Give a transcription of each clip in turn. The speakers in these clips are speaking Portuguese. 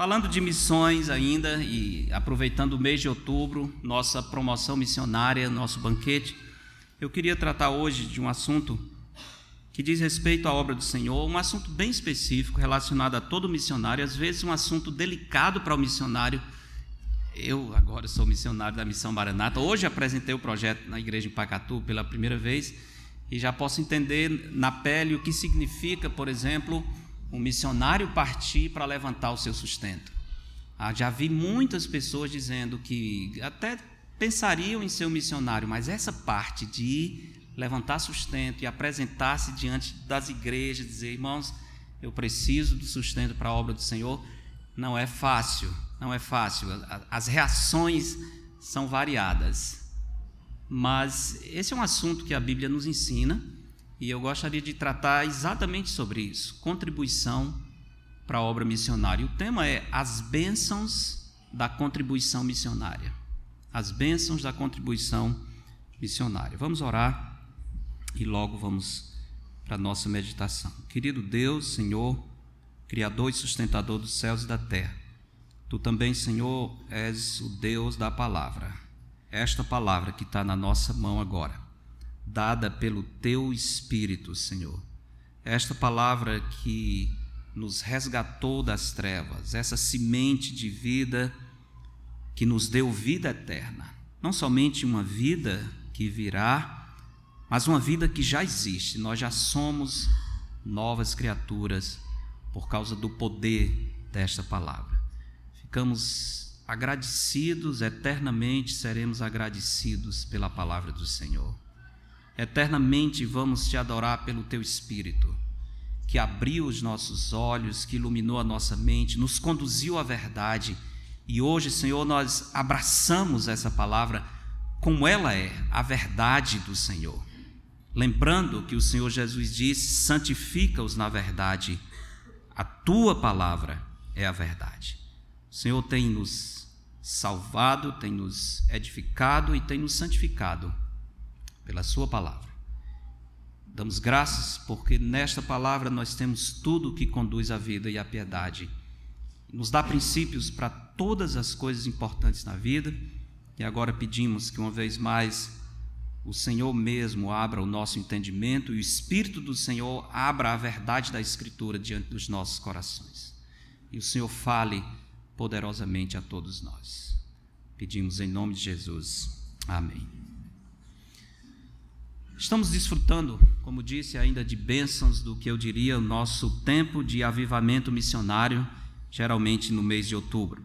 Falando de missões ainda e aproveitando o mês de outubro, nossa promoção missionária, nosso banquete, eu queria tratar hoje de um assunto que diz respeito à obra do Senhor, um assunto bem específico relacionado a todo missionário, às vezes um assunto delicado para o missionário. Eu agora sou missionário da Missão Maranata. Hoje apresentei o projeto na igreja em Pacatu pela primeira vez e já posso entender na pele o que significa, por exemplo, um missionário partir para levantar o seu sustento. Ah, já vi muitas pessoas dizendo que até pensariam em ser um missionário, mas essa parte de levantar sustento e apresentar-se diante das igrejas, dizer, irmãos, eu preciso do sustento para a obra do Senhor, não é fácil, não é fácil. As reações são variadas. Mas esse é um assunto que a Bíblia nos ensina e eu gostaria de tratar exatamente sobre isso: contribuição para a obra missionária. O tema é as bênçãos da contribuição missionária. As bênçãos da contribuição missionária. Vamos orar e logo vamos para a nossa meditação. Querido Deus, Senhor, Criador e sustentador dos céus e da terra, Tu também, Senhor, és o Deus da palavra. Esta palavra que está na nossa mão agora dada pelo teu Espírito, Senhor. Esta palavra que nos resgatou das trevas, essa semente de vida que nos deu vida eterna. Não somente uma vida que virá, mas uma vida que já existe. Nós já somos novas criaturas por causa do poder desta palavra. Ficamos agradecidos, eternamente seremos agradecidos pela palavra do Senhor. Eternamente vamos te adorar pelo teu Espírito, que abriu os nossos olhos, que iluminou a nossa mente, nos conduziu à verdade. E hoje, Senhor, nós abraçamos essa palavra como ela é, a verdade do Senhor. Lembrando que o Senhor Jesus disse: santifica-os na verdade, a tua palavra é a verdade. O Senhor tem nos salvado, tem nos edificado e tem nos santificado pela Sua palavra. Damos graças porque nesta palavra nós temos tudo que conduz à vida e à piedade. Nos dá princípios para todas as coisas importantes na vida. E agora pedimos que uma vez mais o Senhor mesmo abra o nosso entendimento e o Espírito do Senhor abra a verdade da Escritura diante dos nossos corações. E o Senhor fale poderosamente a todos nós. Pedimos em nome de Jesus. Amém. Estamos desfrutando, como disse, ainda de bênçãos do que eu diria o nosso tempo de avivamento missionário, geralmente no mês de outubro.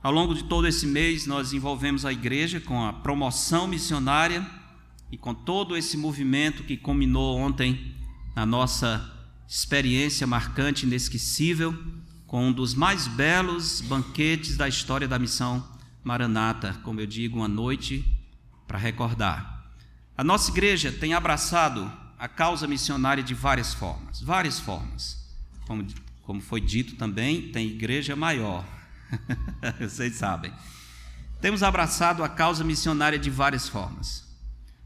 Ao longo de todo esse mês, nós envolvemos a igreja com a promoção missionária e com todo esse movimento que culminou ontem na nossa experiência marcante, inesquecível, com um dos mais belos banquetes da história da missão Maranata, como eu digo, uma noite para recordar. A nossa igreja tem abraçado a causa missionária de várias formas, várias formas. Como, como foi dito também, tem igreja maior. Vocês sabem. Temos abraçado a causa missionária de várias formas.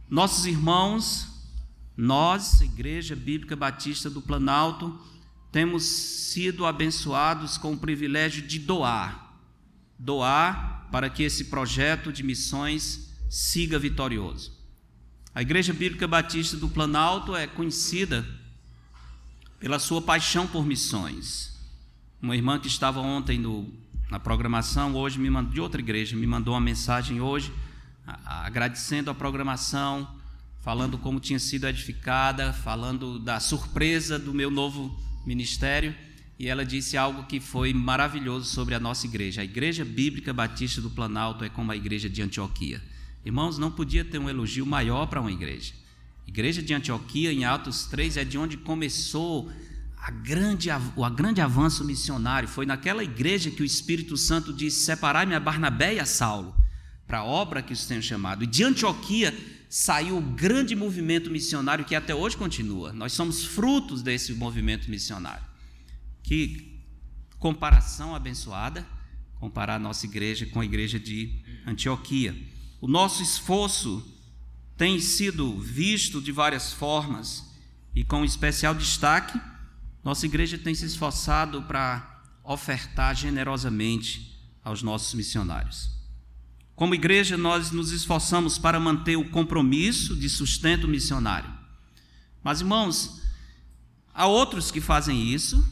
Nossos irmãos, nós, Igreja Bíblica Batista do Planalto, temos sido abençoados com o privilégio de doar. Doar para que esse projeto de missões siga vitorioso. A Igreja Bíblica Batista do Planalto é conhecida pela sua paixão por missões. Uma irmã que estava ontem no, na programação, hoje me mandou, de outra igreja, me mandou uma mensagem hoje, agradecendo a programação, falando como tinha sido edificada, falando da surpresa do meu novo ministério. E ela disse algo que foi maravilhoso sobre a nossa igreja. A Igreja Bíblica Batista do Planalto é como a igreja de Antioquia. Irmãos, não podia ter um elogio maior para uma igreja. A igreja de Antioquia, em Atos 3, é de onde começou a grande, o grande avanço missionário. Foi naquela igreja que o Espírito Santo disse: Separai-me a Barnabé e a Saulo, para a obra que os tenho chamado. E de Antioquia saiu o grande movimento missionário que até hoje continua. Nós somos frutos desse movimento missionário. Que comparação abençoada comparar a nossa igreja com a igreja de Antioquia. O nosso esforço tem sido visto de várias formas e com especial destaque, nossa igreja tem se esforçado para ofertar generosamente aos nossos missionários. Como igreja, nós nos esforçamos para manter o compromisso de sustento missionário. Mas, irmãos, há outros que fazem isso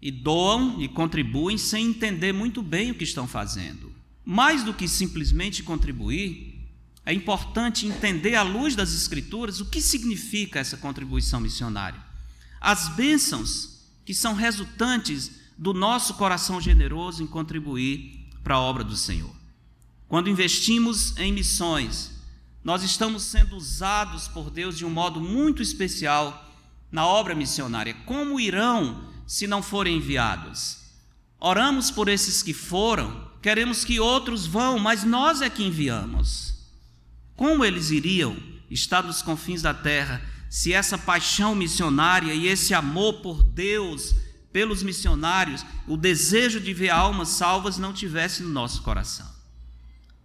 e doam e contribuem sem entender muito bem o que estão fazendo. Mais do que simplesmente contribuir, é importante entender à luz das Escrituras o que significa essa contribuição missionária. As bênçãos que são resultantes do nosso coração generoso em contribuir para a obra do Senhor. Quando investimos em missões, nós estamos sendo usados por Deus de um modo muito especial na obra missionária. Como irão se não forem enviados? Oramos por esses que foram, queremos que outros vão, mas nós é que enviamos. Como eles iriam estar nos confins da terra se essa paixão missionária e esse amor por Deus, pelos missionários, o desejo de ver almas salvas não tivesse no nosso coração?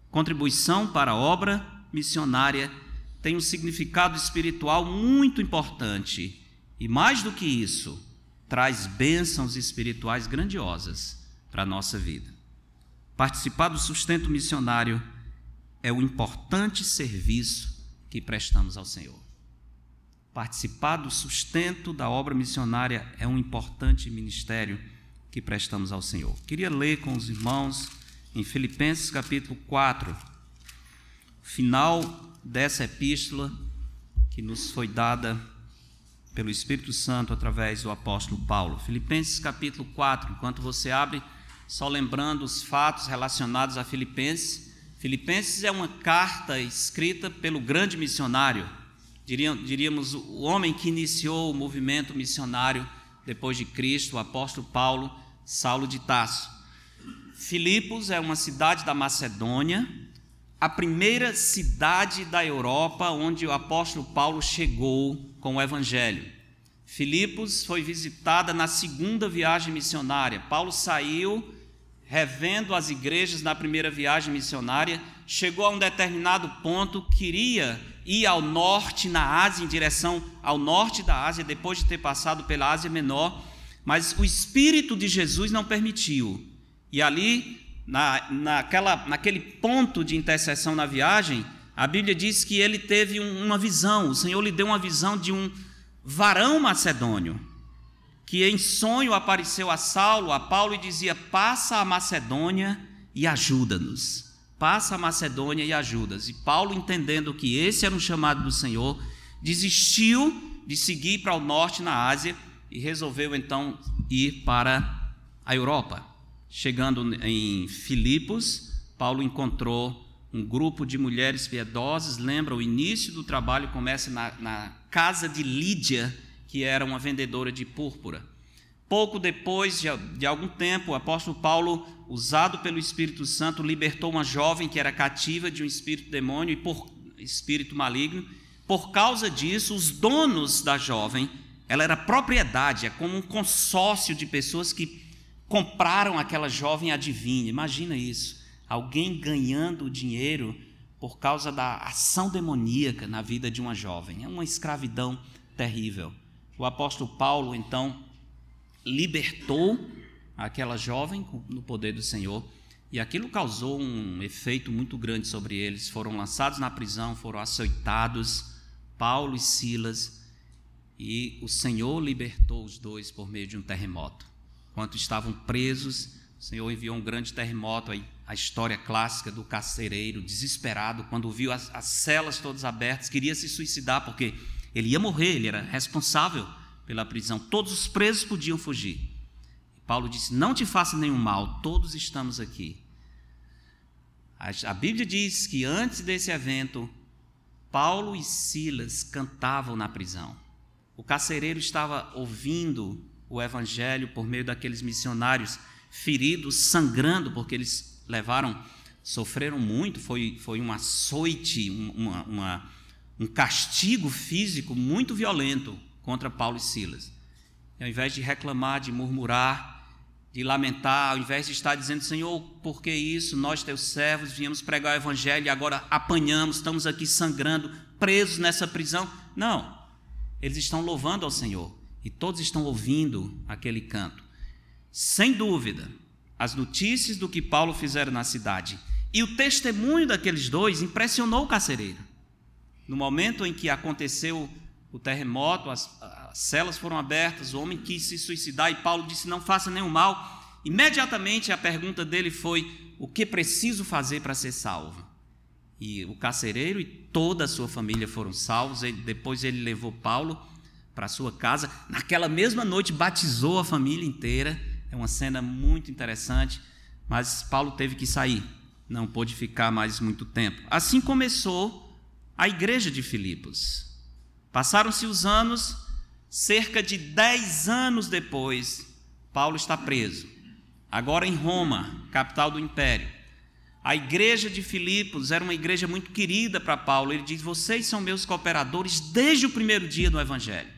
Contribuição para a obra missionária tem um significado espiritual muito importante e, mais do que isso, traz bênçãos espirituais grandiosas para a nossa vida. Participar do sustento missionário é o importante serviço que prestamos ao Senhor. Participar do sustento da obra missionária é um importante ministério que prestamos ao Senhor. Queria ler com os irmãos em Filipenses capítulo 4, final dessa epístola que nos foi dada pelo Espírito Santo através do apóstolo Paulo. Filipenses capítulo 4, enquanto você abre, só lembrando os fatos relacionados a Filipenses. Filipenses é uma carta escrita pelo grande missionário, diríamos o homem que iniciou o movimento missionário depois de Cristo, o apóstolo Paulo, Saulo de Tarso. Filipos é uma cidade da Macedônia, a primeira cidade da Europa onde o apóstolo Paulo chegou com o evangelho. Filipos foi visitada na segunda viagem missionária. Paulo saiu revendo as igrejas na primeira viagem missionária, chegou a um determinado ponto, queria ir ao norte na Ásia, em direção ao norte da Ásia, depois de ter passado pela Ásia Menor, mas o Espírito de Jesus não permitiu. E ali na, naquela, naquele ponto de intercessão na viagem, a Bíblia diz que ele teve uma visão, o Senhor lhe deu uma visão de um varão macedônio, que em sonho apareceu a Saulo, a Paulo e dizia: Passa a Macedônia e ajuda-nos. Passa a Macedônia e ajuda-nos. E Paulo, entendendo que esse era um chamado do Senhor, desistiu de seguir para o norte na Ásia e resolveu então ir para a Europa. Chegando em Filipos, Paulo encontrou um grupo de mulheres piedosas. Lembra, o início do trabalho começa na, na casa de Lídia, que era uma vendedora de púrpura. Pouco depois de, algum tempo, o apóstolo Paulo, usado pelo Espírito Santo, libertou uma jovem que era cativa de um espírito demônio e por espírito maligno. Por causa disso, os donos da jovem, ela era propriedade, é como um consórcio de pessoas que compraram aquela jovem adivinha. Imagina isso. Alguém ganhando dinheiro por causa da ação demoníaca na vida de uma jovem. É uma escravidão terrível. O apóstolo Paulo, então, libertou aquela jovem no poder do Senhor. E aquilo causou um efeito muito grande sobre eles. Foram lançados na prisão, foram açoitados, Paulo e Silas, e o Senhor libertou os dois por meio de um terremoto. Enquanto estavam presos, o Senhor enviou um grande terremoto, a história clássica do carcereiro, desesperado, quando viu as, as celas todas abertas, queria se suicidar, porque ele ia morrer, ele era responsável pela prisão. Todos os presos podiam fugir. Paulo disse: Não te faça nenhum mal, todos estamos aqui. A, Bíblia diz que antes desse evento, Paulo e Silas cantavam na prisão. O carcereiro estava ouvindo o evangelho por meio daqueles missionários feridos, sangrando, porque eles levaram, sofreram muito, foi, foi um açoite, uma, uma, um castigo físico muito violento contra Paulo e Silas. E ao invés de reclamar, de murmurar, de lamentar, ao invés de estar dizendo, Senhor, por que isso? Nós, teus servos, viemos pregar o Evangelho e agora apanhamos, estamos aqui sangrando, presos nessa prisão. Não, eles estão louvando ao Senhor e todos estão ouvindo aquele canto. sem dúvida, as notícias do que Paulo fizera na cidade e o testemunho daqueles dois impressionou o carcereiro. No momento em que aconteceu o terremoto, as, as celas foram abertas, o homem quis se suicidar e Paulo disse: Não faça nenhum mal. Imediatamente a pergunta dele foi: O que preciso fazer para ser salvo? E o carcereiro e toda a sua família foram salvos. Ele, depois ele levou Paulo para sua casa. Naquela mesma noite batizou a família inteira. É uma cena muito interessante. Mas Paulo teve que sair, não pôde ficar mais muito tempo. Assim começou a igreja de Filipos. Passaram-se os anos, cerca de dez anos depois, Paulo está preso. Agora em Roma, capital do império. A igreja de Filipos era uma igreja muito querida para Paulo. Ele diz: Vocês são meus cooperadores desde o primeiro dia do Evangelho.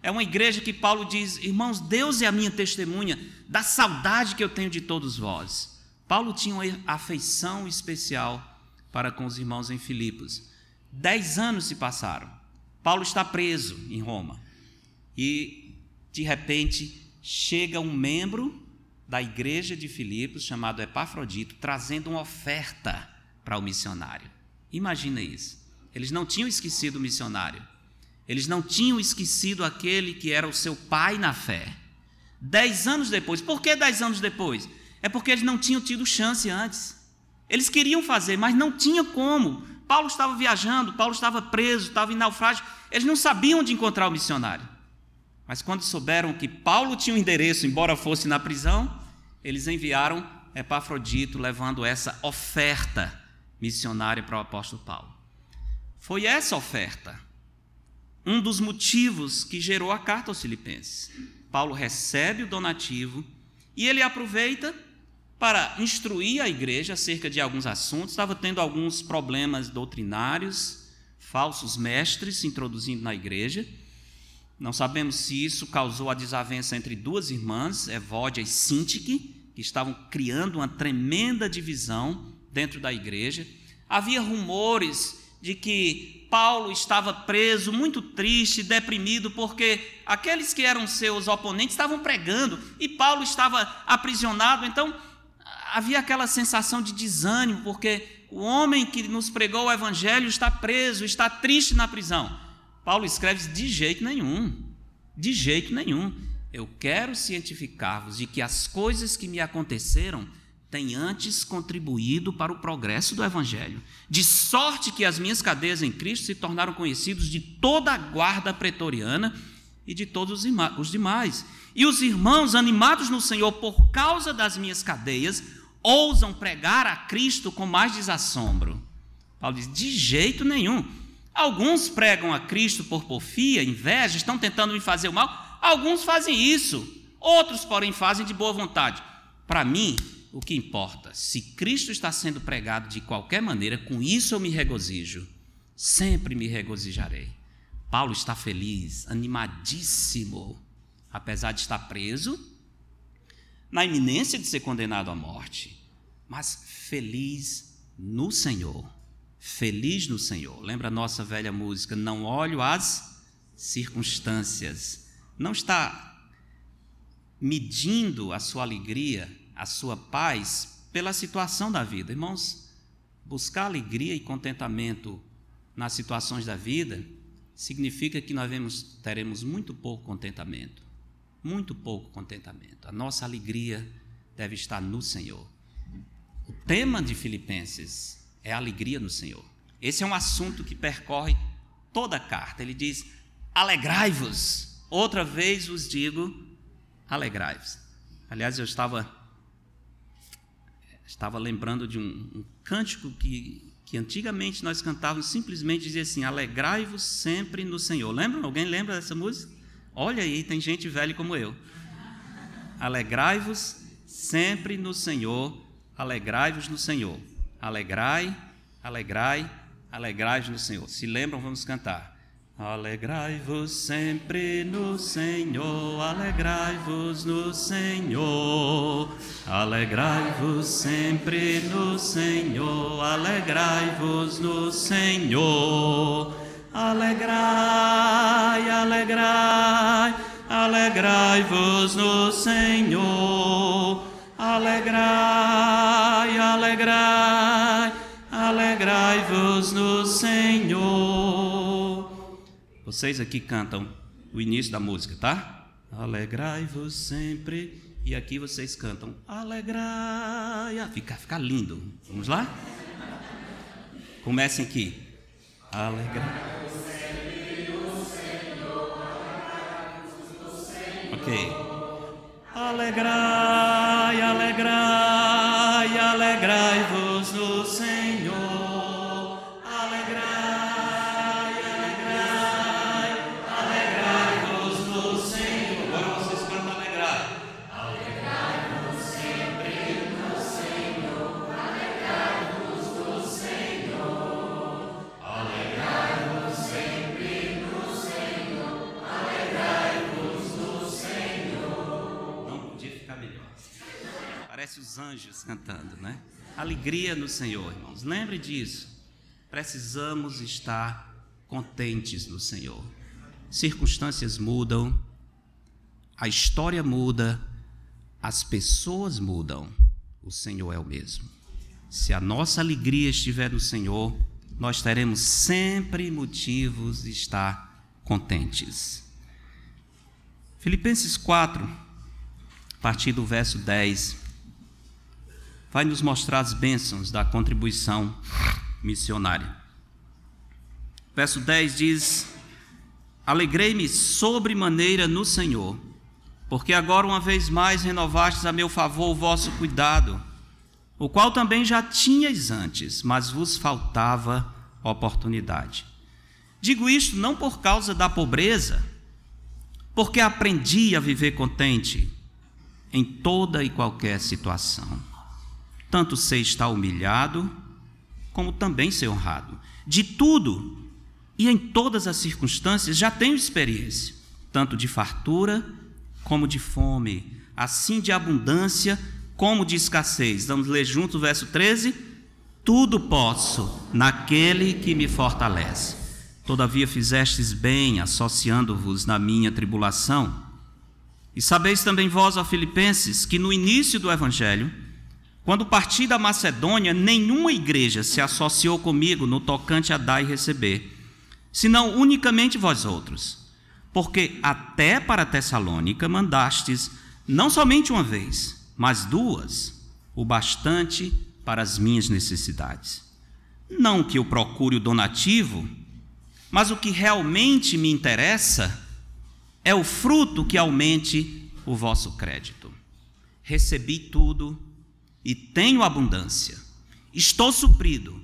É uma igreja que Paulo diz: Irmãos, Deus é a minha testemunha da saudade que eu tenho de todos vós. Paulo tinha uma afeição especial para com os irmãos em Filipos. Dez anos se passaram. Paulo está preso em Roma. E, de repente, chega um membro da igreja de Filipos, chamado Epafrodito, trazendo uma oferta para o missionário. Imagina isso. Eles não tinham esquecido o missionário. Eles não tinham esquecido aquele que era o seu pai na fé. Dez anos depois. Por que dez anos depois? É porque eles não tinham tido chance antes. Eles queriam fazer, mas não tinha como. Paulo estava viajando, Paulo estava preso, estava em naufrágio. Eles não sabiam onde encontrar o missionário. Mas quando souberam que Paulo tinha um endereço, embora fosse na prisão, eles enviaram Epafrodito levando essa oferta missionária para o apóstolo Paulo. Foi essa oferta um dos motivos que gerou a carta aos Filipenses. Paulo recebe o donativo e ele aproveita para instruir a igreja acerca de alguns assuntos. Estava tendo alguns problemas doutrinários, falsos mestres se introduzindo na igreja. Não sabemos se isso causou a desavença entre duas irmãs, Evódia e Sintique, que estavam criando uma tremenda divisão dentro da igreja. Havia rumores de que Paulo estava preso, muito triste, deprimido, porque aqueles que eram seus oponentes estavam pregando e Paulo estava aprisionado. Então, havia aquela sensação de desânimo, porque o homem que nos pregou o evangelho está preso, está triste na prisão. Paulo escreve de jeito nenhum, de jeito nenhum. Eu quero cientificar-vos de que as coisas que me aconteceram têm antes contribuído para o progresso do Evangelho, de sorte que as minhas cadeias em Cristo se tornaram conhecidos de toda a guarda pretoriana e de todos os demais. E os irmãos, animados no Senhor por causa das minhas cadeias, ousam pregar a Cristo com mais desassombro. Paulo diz: de jeito nenhum. Alguns pregam a Cristo por porfia, inveja, estão tentando me fazer o mal. Alguns fazem isso. Outros, porém, fazem de boa vontade. Para mim, o que importa, se Cristo está sendo pregado de qualquer maneira, com isso eu me regozijo. Sempre me regozijarei. Paulo está feliz, animadíssimo, apesar de estar preso, na iminência de ser condenado à morte, mas feliz no Senhor feliz no Senhor. Lembra a nossa velha música? Não olho as circunstâncias. Não está medindo a sua alegria, a sua paz pela situação da vida. Irmãos, buscar alegria e contentamento nas situações da vida significa que nós vemos, teremos muito pouco contentamento. Muito pouco contentamento. A nossa alegria deve estar no Senhor. O tema de Filipenses é alegria no Senhor. Esse é um assunto que percorre toda a carta. Ele diz: alegrai-vos. Outra vez vos digo, alegrai-vos. Aliás, eu estava estava lembrando de um, um cântico que, que antigamente nós cantávamos, simplesmente dizia assim: alegrai-vos sempre no Senhor. Lembra? Alguém lembra dessa música? Olha aí, tem gente velha como eu. Alegrai-vos sempre no Senhor, alegrai-vos no Senhor. Alegrai, alegrai, alegrai-vos no Senhor. Se lembram, vamos cantar. Alegrai-vos sempre no Senhor, alegrai-vos no Senhor, alegrai-vos sempre no Senhor, alegrai-vos no Senhor, alegrai, alegrai, alegrai-vos no Senhor. Alegrai, alegrai, alegrai-vos no Senhor. Vocês aqui cantam o início da música, tá? Alegrai-vos sempre. E aqui vocês cantam alegrai. Fica, fica lindo. Vamos lá? Comecem aqui. Alegrai. Ok. Alegrai, alegrai, alegrai-vos. Parece os anjos cantando, né? Alegria no Senhor, irmãos. Lembre disso. Precisamos estar contentes no Senhor. Circunstâncias mudam, a história muda, as pessoas mudam. O Senhor é o mesmo. Se a nossa alegria estiver no Senhor, nós teremos sempre motivos de estar contentes. Filipenses 4, a partir do verso 10, vai nos mostrar as bênçãos da contribuição missionária. Verso 10 diz: Alegrei-me sobremaneira no Senhor, porque agora uma vez mais renovastes a meu favor o vosso cuidado, o qual também já tinhais antes, mas vos faltava oportunidade. Digo isto não por causa da pobreza, porque aprendi a viver contente em toda e qualquer situação. Tanto sei estar humilhado, como também ser honrado. De tudo e em todas as circunstâncias já tenho experiência, tanto de fartura como de fome, assim de abundância como de escassez. Vamos ler junto o verso 13? Tudo posso naquele que me fortalece. Todavia fizestes bem, associando-vos na minha tribulação. E sabeis também vós, ó Filipenses, que no início do Evangelho, quando parti da Macedônia, nenhuma igreja se associou comigo no tocante a dar e receber, senão unicamente vós outros. Porque até para Tessalônica mandastes, não somente uma vez, mas duas, o bastante para as minhas necessidades. Não que eu procure o donativo, mas o que realmente me interessa é o fruto que aumente o vosso crédito. Recebi tudo e tenho abundância. Estou suprido,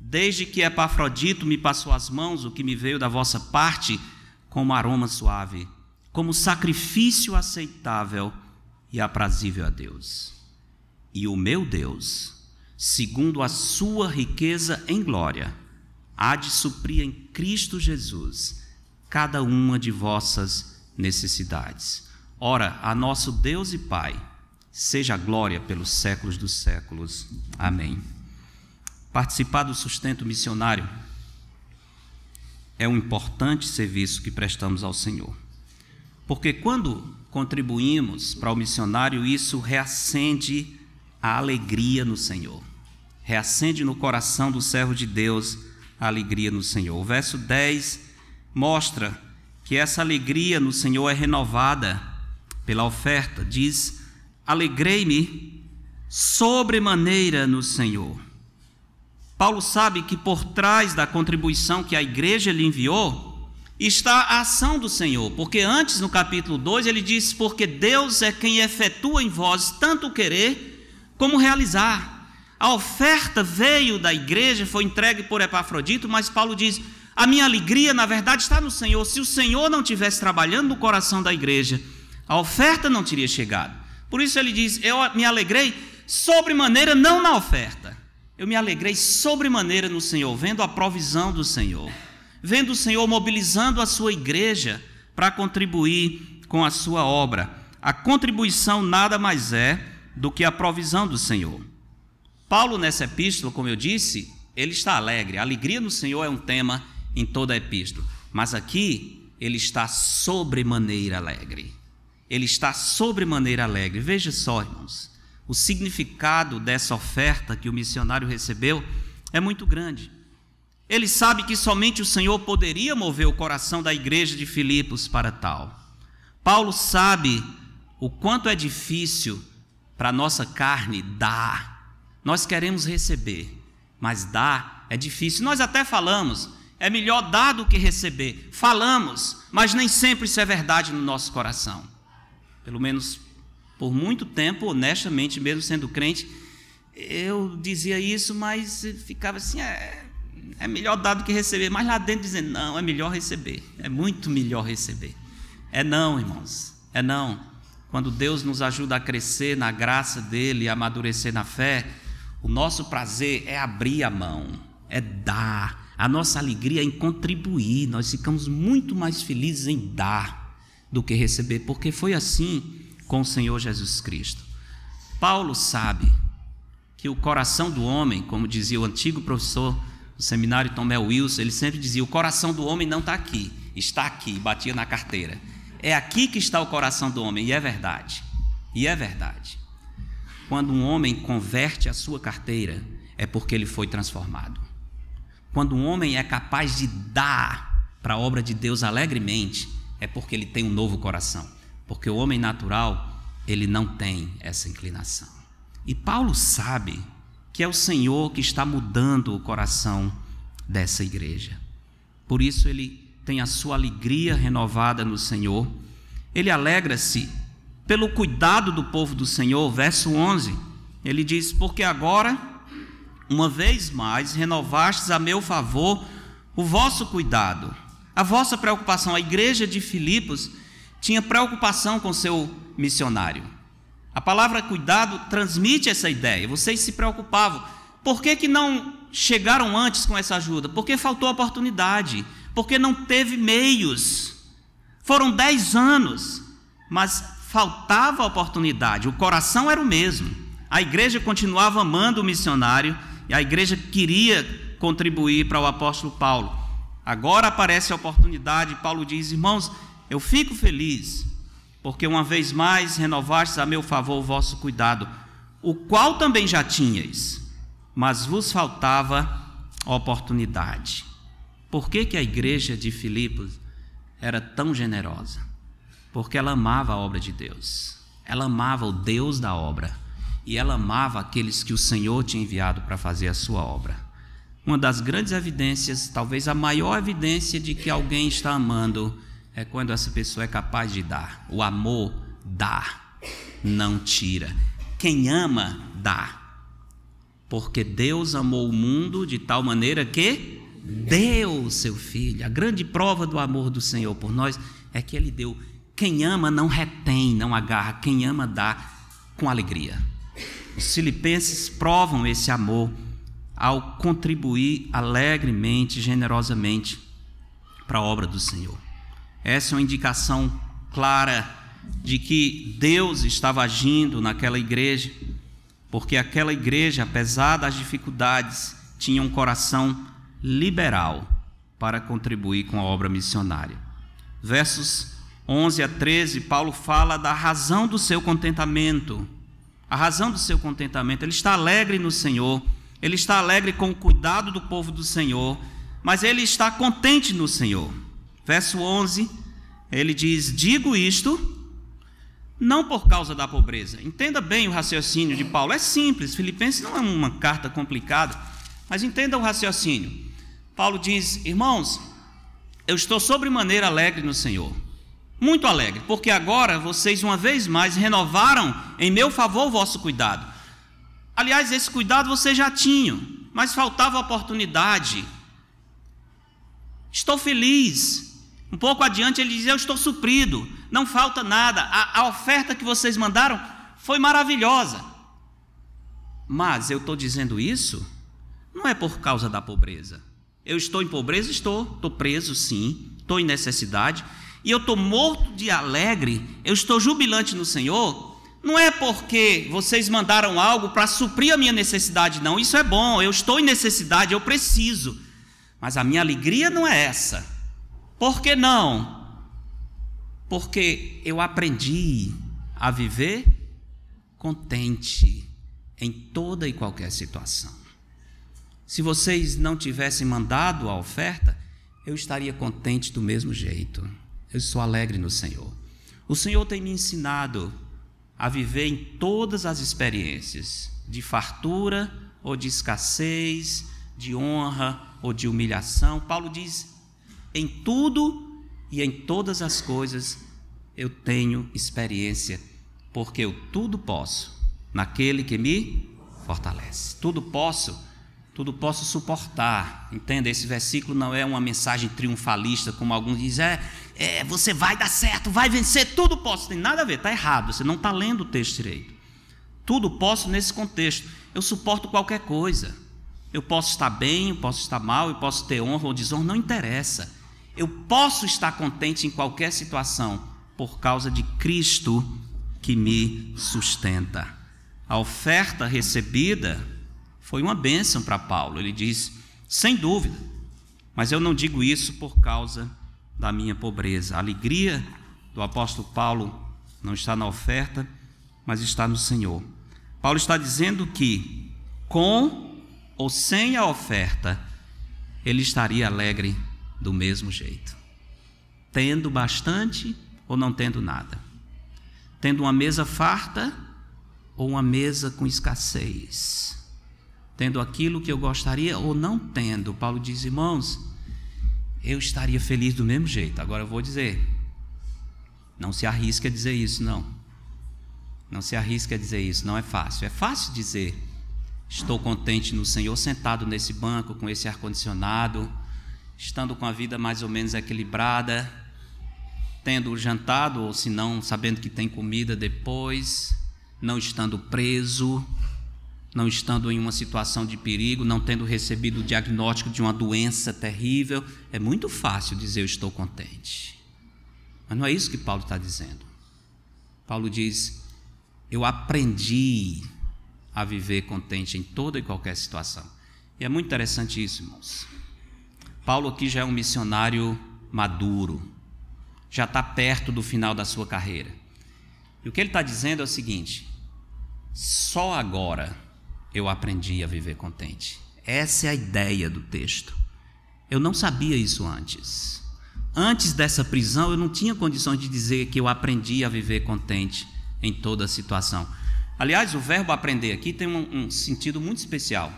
desde que Epafrodito me passou as mãos o que me veio da vossa parte como aroma suave, como sacrifício aceitável e aprazível a Deus. E o meu Deus, segundo a sua riqueza em glória, há de suprir em Cristo Jesus cada uma de vossas necessidades. Ora, a nosso Deus e Pai, seja a glória pelos séculos dos séculos. Amém. Participar do sustento missionário é um importante serviço que prestamos ao Senhor. Porque quando contribuímos para o missionário, isso reacende a alegria no Senhor. Reacende no coração do servo de Deus a alegria no Senhor. O verso 10 mostra que essa alegria no Senhor é renovada pela oferta. Diz: Alegrei-me sobremaneira no Senhor. Paulo sabe que por trás da contribuição que a igreja lhe enviou está a ação do Senhor, porque antes no capítulo 2 ele diz: Porque Deus é quem efetua em vós tanto o querer como realizar. A oferta veio da igreja, foi entregue por Epafrodito, mas Paulo diz: A minha alegria, na verdade, está no Senhor. Se o Senhor não tivesse trabalhando no coração da igreja, a oferta não teria chegado. Por isso ele diz: Eu me alegrei sobremaneira, não na oferta. Eu me alegrei sobremaneira no Senhor, vendo a provisão do Senhor, vendo o Senhor mobilizando a sua igreja para contribuir com a sua obra. A contribuição nada mais é do que a provisão do Senhor. Paulo, nessa epístola, como eu disse, ele está alegre. A alegria no Senhor é um tema em toda a epístola. Mas aqui ele está sobremaneira alegre. Ele está sobremaneira alegre. Veja só, irmãos, o significado dessa oferta que o missionário recebeu é muito grande. Ele sabe que somente o Senhor poderia mover o coração da igreja de Filipos para tal. Paulo sabe o quanto é difícil para a nossa carne dar. Nós queremos receber, mas dar é difícil. Nós até falamos, é melhor dar do que receber. Falamos, mas nem sempre isso é verdade no nosso coração. Pelo menos por muito tempo, honestamente, mesmo sendo crente, eu dizia isso, mas ficava assim, é, é melhor dar do que receber. Mas lá dentro dizendo, não, é melhor receber. É muito melhor receber. É não, irmãos. É não. Quando Deus nos ajuda a crescer na graça dele, a amadurecer na fé, o nosso prazer é abrir a mão, é dar. A nossa alegria é em contribuir. Nós ficamos muito mais felizes em dar do que receber, porque foi assim com o Senhor Jesus Cristo. Paulo sabe que o coração do homem, como dizia o antigo professor do seminário Tomé Wilson, ele sempre dizia: o coração do homem não está aqui, está aqui, batia na carteira. É aqui que está o coração do homem, e é verdade. E é verdade. Quando um homem converte a sua carteira, é porque ele foi transformado. Quando um homem é capaz de dar para a obra de Deus alegremente, é porque ele tem um novo coração. Porque o homem natural, ele não tem essa inclinação. E Paulo sabe que é o Senhor que está mudando o coração dessa igreja. Por isso ele tem a sua alegria renovada no Senhor. Ele alegra-se pelo cuidado do povo do Senhor, verso 11. Ele diz: Porque agora, uma vez mais, renovastes a meu favor o vosso cuidado, a vossa preocupação. A igreja de Filipos tinha preocupação com seu missionário. A palavra cuidado transmite essa ideia. Vocês se preocupavam. Por que, que não chegaram antes com essa ajuda? Porque faltou oportunidade. Porque não teve meios. Foram dez anos, mas faltava oportunidade. O coração era o mesmo. A igreja continuava amando o missionário e a igreja queria contribuir para o apóstolo Paulo. Agora aparece a oportunidade. Paulo diz: Irmãos, eu fico feliz porque uma vez mais renovastes a meu favor o vosso cuidado, o qual também já tinhais, mas vos faltava oportunidade. Por que, que a igreja de Filipos era tão generosa? Porque ela amava a obra de Deus, ela amava o Deus da obra e ela amava aqueles que o Senhor tinha enviado para fazer a sua obra. Uma das grandes evidências, talvez a maior evidência de que alguém está amando, é quando essa pessoa é capaz de dar. O amor dá, não tira. Quem ama, dá. Porque Deus amou o mundo de tal maneira que deu o seu filho. A grande prova do amor do Senhor por nós é que ele deu. Quem ama não retém, não agarra. Quem ama dá com alegria. Os filipenses provam esse amor ao contribuir alegremente, generosamente para a obra do Senhor. Essa é uma indicação clara de que Deus estava agindo naquela igreja, porque aquela igreja, apesar das dificuldades, tinha um coração liberal para contribuir com a obra missionária. Versos 11 a 13, Paulo fala da razão do seu contentamento. A razão do seu contentamento, ele está alegre no Senhor, ele está alegre com o cuidado do povo do Senhor, mas ele está contente no Senhor. Verso 11, ele diz: Digo isto não por causa da pobreza. Entenda bem o raciocínio de Paulo. É simples, Filipenses não é uma carta complicada, mas entenda o raciocínio. Paulo diz: Irmãos, eu estou sobremaneira alegre no Senhor. Muito alegre, porque agora vocês uma vez mais renovaram em meu favor o vosso cuidado. Aliás, esse cuidado vocês já tinham, mas faltava oportunidade. Estou feliz. Um pouco adiante ele diz: Eu estou suprido, não falta nada. A, a oferta que vocês mandaram foi maravilhosa. Mas eu estou dizendo isso não é por causa da pobreza. Eu estou em pobreza? Estou. Estou preso, sim. Estou em necessidade. E eu estou morto de alegre. Eu estou jubilante no Senhor. Não é porque vocês mandaram algo para suprir a minha necessidade, não. Isso é bom. Eu estou em necessidade, eu preciso. Mas a minha alegria não é essa. Por que não? Porque eu aprendi a viver contente em toda e qualquer situação. Se vocês não tivessem mandado a oferta, eu estaria contente do mesmo jeito. Eu sou alegre no Senhor. O Senhor tem me ensinado a viver em todas as experiências, de fartura ou de escassez, de honra ou de humilhação. Paulo diz: em tudo e em todas as coisas eu tenho experiência, porque eu tudo posso naquele que me fortalece. Tudo posso, tudo posso suportar. Entenda, esse versículo não é uma mensagem triunfalista, como alguns dizem, é, é você vai dar certo, vai vencer, tudo posso. Tem nada a ver, está errado, você não está lendo o texto direito. Tudo posso nesse contexto. Eu suporto qualquer coisa. Eu posso estar bem, eu posso estar mal, eu posso ter honra ou desonra, não interessa. Eu posso estar contente em qualquer situação por causa de Cristo que me sustenta. A oferta recebida foi uma bênção para Paulo. Ele diz: sem dúvida, mas eu não digo isso por causa da minha pobreza. A alegria do apóstolo Paulo não está na oferta, mas está no Senhor. Paulo está dizendo que, com ou sem a oferta, ele estaria alegre do mesmo jeito, tendo bastante ou não tendo nada, tendo uma mesa farta ou uma mesa com escassez, tendo aquilo que eu gostaria ou não tendo. Paulo diz, irmãos, eu estaria feliz do mesmo jeito. Agora eu vou dizer, não se arrisque a dizer isso, não. Não se arrisque a dizer isso, não é fácil. É fácil dizer, estou contente no Senhor, sentado nesse banco com esse ar-condicionado, estando com a vida mais ou menos equilibrada, tendo jantado, ou se não, sabendo que tem comida depois, não estando preso, não estando em uma situação de perigo, não tendo recebido o diagnóstico de uma doença terrível. É muito fácil dizer eu estou contente. Mas não é isso que Paulo está dizendo. Paulo diz: eu aprendi a viver contente em toda e qualquer situação. E é muito interessante isso, irmãos. Paulo aqui já é um missionário maduro, já está perto do final da sua carreira. E o que ele está dizendo é o seguinte: só agora eu aprendi a viver contente. Essa é a ideia do texto. Eu não sabia isso antes. Antes dessa prisão, eu não tinha condições de dizer que eu aprendi a viver contente em toda situação. Aliás, o verbo aprender aqui tem um, um sentido muito especial.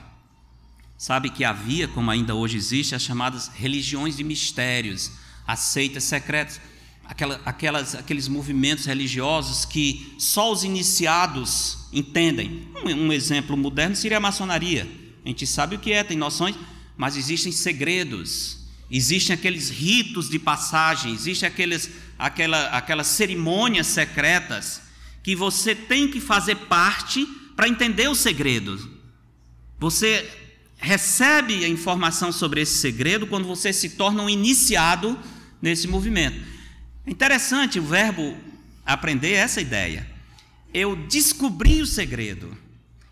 Sabe que havia, como ainda hoje existe, as chamadas religiões de mistérios, as seitas secretas, aquela, aquelas, aqueles movimentos religiosos que só os iniciados entendem. Um, um exemplo moderno seria a maçonaria. A gente sabe o que é, tem noções, mas existem segredos, existem aqueles ritos de passagem, existem aqueles, aquela, aquelas cerimônias secretas que você tem que fazer parte para entender o segredo. Você recebe a informação sobre esse segredo quando você se torna um iniciado nesse movimento. É interessante o verbo aprender essa ideia. Eu descobri o segredo.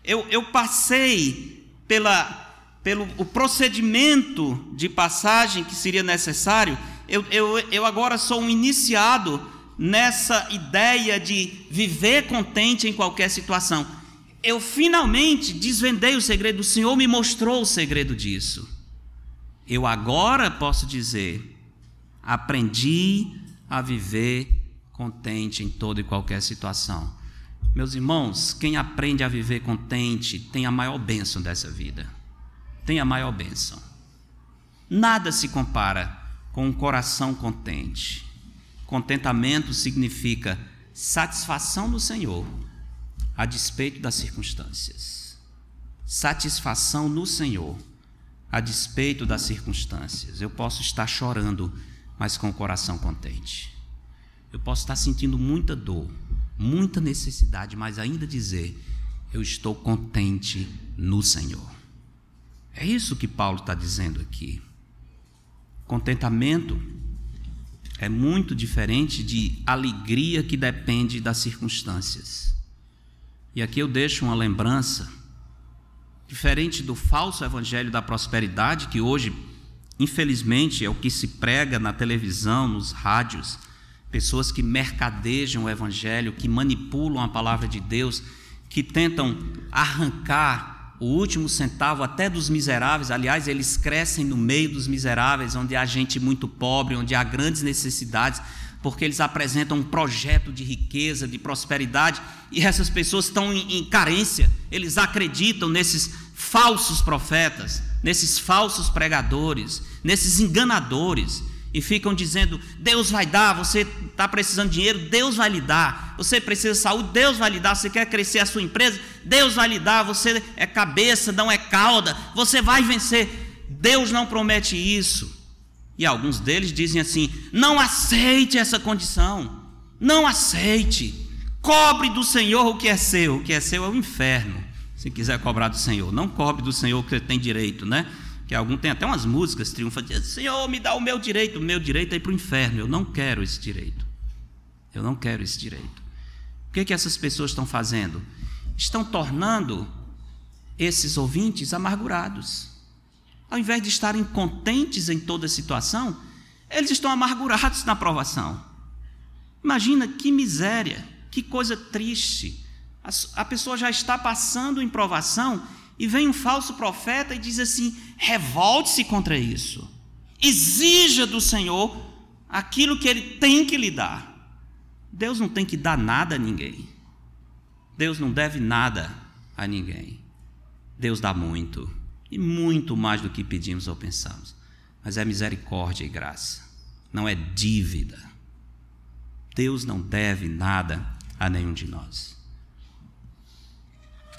Eu, eu passei pela, pelo o procedimento de passagem que seria necessário. Eu, eu, eu agora sou um iniciado nessa ideia de viver contente em qualquer situação. Eu finalmente desvendei o segredo, o Senhor me mostrou o segredo disso. Eu agora posso dizer: aprendi a viver contente em toda e qualquer situação. Meus irmãos, quem aprende a viver contente tem a maior bênção dessa vida. Tem a maior bênção. Nada se compara com um coração contente. Contentamento significa satisfação no Senhor, a despeito das circunstâncias. Satisfação no Senhor, a despeito das circunstâncias. Eu posso estar chorando, mas com o coração contente. Eu posso estar sentindo muita dor, muita necessidade, mas ainda dizer: Eu estou contente no Senhor. É isso que Paulo está dizendo aqui. Contentamento é muito diferente de alegria que depende das circunstâncias. E aqui eu deixo uma lembrança, diferente do falso evangelho da prosperidade, que hoje, infelizmente, é o que se prega na televisão, nos rádios, pessoas que mercadejam o evangelho, que manipulam a palavra de Deus, que tentam arrancar o último centavo até dos miseráveis. Aliás, eles crescem no meio dos miseráveis, onde há gente muito pobre, onde há grandes necessidades, porque eles apresentam um projeto de riqueza, de prosperidade, e essas pessoas estão em, em carência. Eles acreditam nesses falsos profetas, nesses falsos pregadores, nesses enganadores e ficam dizendo: Deus vai dar, você está precisando de dinheiro, Deus vai lhe dar. Você precisa de saúde, Deus vai lhe dar. Você quer crescer a sua empresa, Deus vai lhe dar. Você é cabeça, não é cauda, você vai vencer. Deus não promete isso. E alguns deles dizem assim: não aceite essa condição, não aceite. Cobre do Senhor o que é seu, o que é seu é o inferno. Se quiser cobrar do Senhor, não cobre do Senhor que você tem direito, né? que algum tem até umas músicas triunfantes, Senhor, me dá o meu direito, o meu direito é ir para o inferno, eu não quero esse direito. Eu não quero esse direito. O que, é que essas pessoas estão fazendo? Estão tornando esses ouvintes amargurados. Ao invés de estarem contentes em toda a situação, eles estão amargurados na provação. Imagina que miséria, que coisa triste. A, pessoa já está passando em provação e vem um falso profeta e diz assim: revolte-se contra isso. Exija do Senhor aquilo que ele tem que lhe dar. Deus não tem que dar nada a ninguém. Deus não deve nada a ninguém. Deus dá muito, e muito mais do que pedimos ou pensamos. Mas é misericórdia e graça, não é dívida. Deus não deve nada a nenhum de nós.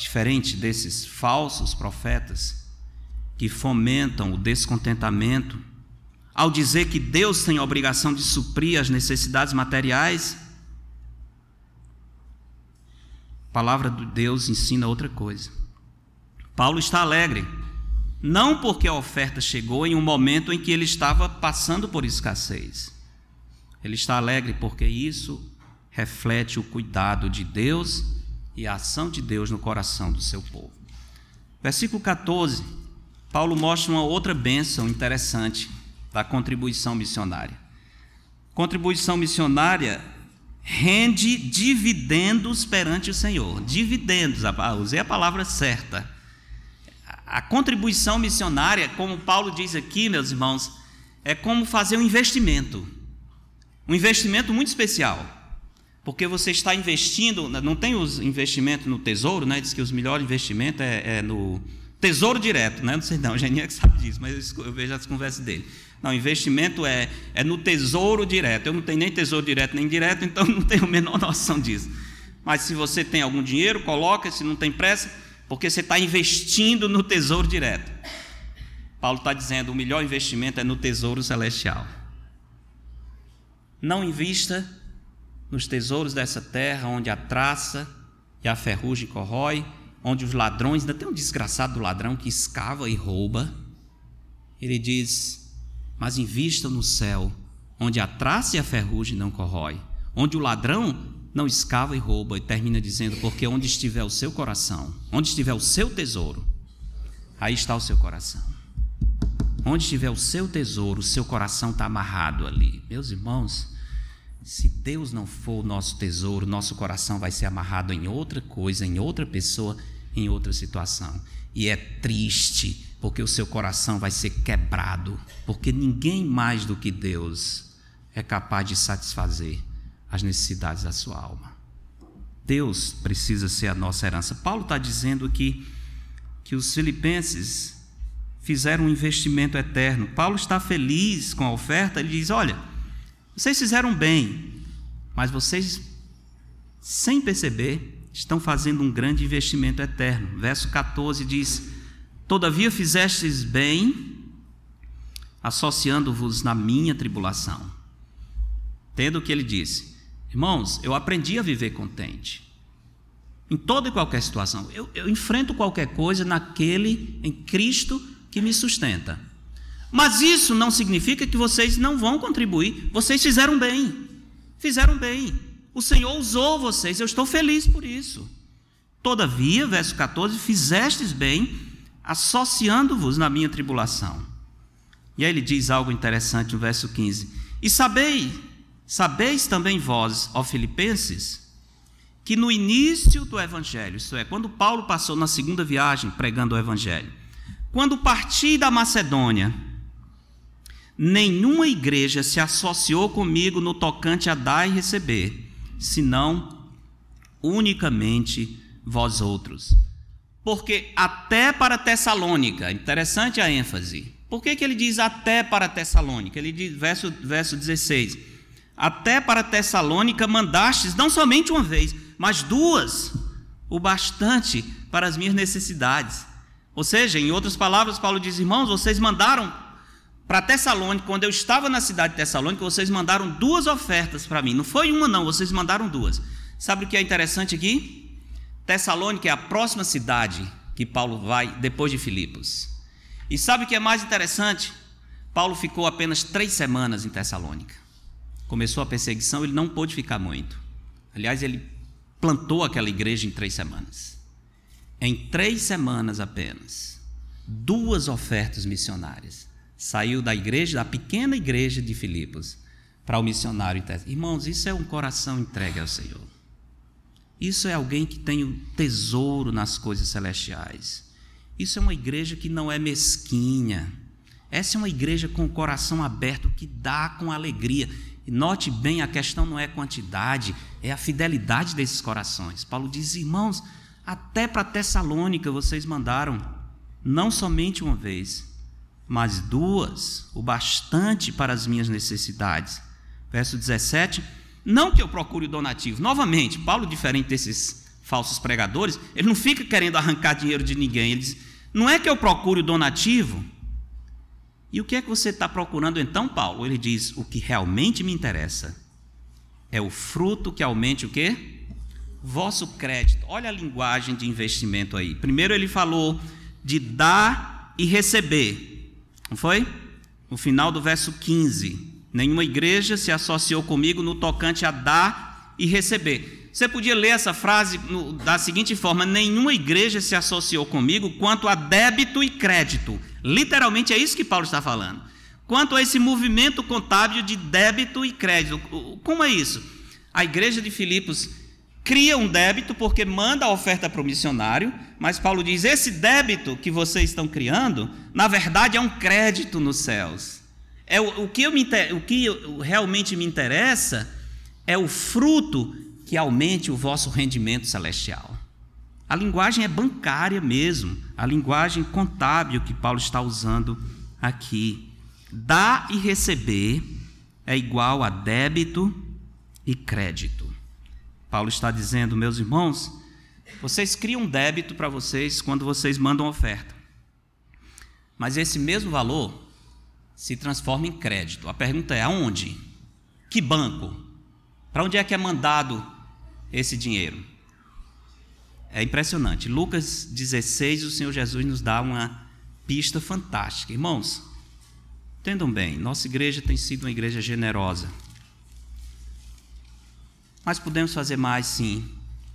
Diferente desses falsos profetas que fomentam o descontentamento, ao dizer que Deus tem a obrigação de suprir as necessidades materiais, a palavra de Deus ensina outra coisa. Paulo está alegre, não porque a oferta chegou em um momento em que ele estava passando por escassez. Ele está alegre porque isso reflete o cuidado de Deus e a ação de Deus no coração do seu povo. Versículo 14, Paulo mostra uma outra bênção interessante da contribuição missionária. Contribuição missionária rende dividendos perante o Senhor. Dividendos, usei a palavra certa. A contribuição missionária, como Paulo diz aqui, meus irmãos, é como fazer um investimento. Um investimento muito especial. Porque você está investindo, não tem os investimentos no tesouro, né? Diz que os melhores investimentos é, é no tesouro direto, né? Não sei não, o Geninho é que sabe disso, mas eu vejo as conversas dele. Não, investimento é, é no tesouro direto. Eu não tenho nem tesouro direto nem indireto, então não tenho a menor noção disso. Mas se você tem algum dinheiro, coloca, se não tem pressa, porque você está investindo no tesouro direto. Paulo está dizendo: o melhor investimento é no tesouro celestial. Não invista nos tesouros dessa terra, onde a traça e a ferrugem corrói, onde os ladrões, ainda tem um desgraçado ladrão que escava e rouba. Ele diz: Mas invista no céu, onde a traça e a ferrugem não corrói, onde o ladrão não escava e rouba, e termina dizendo: Porque onde estiver o seu coração, onde estiver o seu tesouro, aí está o seu coração. Onde estiver o seu tesouro, o seu coração está amarrado ali. Meus irmãos, se Deus não for o nosso tesouro, nosso coração vai ser amarrado em outra coisa, em outra pessoa, em outra situação. E é triste, porque o seu coração vai ser quebrado, porque ninguém mais do que Deus é capaz de satisfazer as necessidades da sua alma. Deus precisa ser a nossa herança. Paulo está dizendo que, que os filipenses fizeram um investimento eterno. Paulo está feliz com a oferta, ele diz: Olha vocês fizeram bem, mas vocês, sem perceber, estão fazendo um grande investimento eterno. Verso 14 diz: Todavia fizestes bem, associando-vos na minha tribulação. Tendo o que ele disse: Irmãos, eu aprendi a viver contente. Em toda e qualquer situação. Eu, eu enfrento qualquer coisa naquele, em Cristo, que me sustenta. Mas isso não significa que vocês não vão contribuir. Vocês fizeram bem. Fizeram bem. O Senhor usou vocês. Eu estou feliz por isso. Todavia, verso 14: fizestes bem, associando-vos na minha tribulação. E aí ele diz algo interessante no verso 15: E sabei Sabeis também vós, ó Filipenses, que no início do evangelho, isto é, quando Paulo passou na segunda viagem pregando o evangelho, quando parti da Macedônia, nenhuma igreja se associou comigo no tocante a dar e receber, senão unicamente vós outros. Porque até para Tessalônica, interessante a ênfase. Por que, que ele diz até para Tessalônica? Ele diz, verso, verso 16: Até para Tessalônica mandastes não somente uma vez, mas duas, o bastante para as minhas necessidades. Ou seja, em outras palavras, Paulo diz: irmãos, vocês mandaram para Tessalônica, quando eu estava na cidade de Tessalônica, vocês mandaram duas ofertas para mim. Não foi uma, não, vocês mandaram duas. Sabe o que é interessante aqui? Tessalônica é a próxima cidade que Paulo vai depois de Filipos. E sabe o que é mais interessante? Paulo ficou apenas três semanas em Tessalônica. Começou a perseguição, ele não pôde ficar muito. Aliás, ele plantou aquela igreja em três semanas em três semanas apenas, duas ofertas missionárias. Saiu da igreja, da pequena igreja de Filipos, para o missionário. Irmãos, isso é um coração entregue ao Senhor. Isso é alguém que tem um tesouro nas coisas celestiais. Isso é uma igreja que não é mesquinha. Essa é uma igreja com o coração aberto que dá com alegria. E note bem, a questão não é quantidade, é a fidelidade desses corações. Paulo diz, irmãos, até para Tessalônica vocês mandaram, não somente uma vez, mas duas, o bastante para as minhas necessidades. Verso 17: Não que eu procure o donativo. Novamente, Paulo, diferente desses falsos pregadores, ele não fica querendo arrancar dinheiro de ninguém. Ele diz: Não é que eu procure o donativo. E o que é que você está procurando então, Paulo? Ele diz: O que realmente me interessa é o fruto que aumente o quê? vosso crédito. Olha a linguagem de investimento aí. Primeiro ele falou de dar e receber. Não foi? No final do verso 15. Nenhuma igreja se associou comigo no tocante a dar e receber. Você podia ler essa frase no, da seguinte forma: nenhuma igreja se associou comigo quanto a débito e crédito. Literalmente é isso que Paulo está falando. Quanto a esse movimento contábil de débito e crédito. Como é isso? A igreja de Filipos cria um débito porque manda a oferta para o missionário, mas Paulo diz: esse débito que vocês estão criando, na verdade é um crédito nos céus. É o, o, que, eu me, o que realmente me interessa é o fruto que aumente o vosso rendimento celestial. A linguagem é bancária mesmo, a linguagem contábil que Paulo está usando aqui. Dar e receber é igual a débito e crédito. Paulo está dizendo, meus irmãos, vocês criam um débito para vocês quando vocês mandam oferta. Mas esse mesmo valor se transforma em crédito. A pergunta é: aonde? Que banco? Para onde é que é mandado esse dinheiro? É impressionante. Lucas 16, o Senhor Jesus nos dá uma pista fantástica. Irmãos, entendam bem, nossa igreja tem sido uma igreja generosa. Mas podemos fazer mais sim.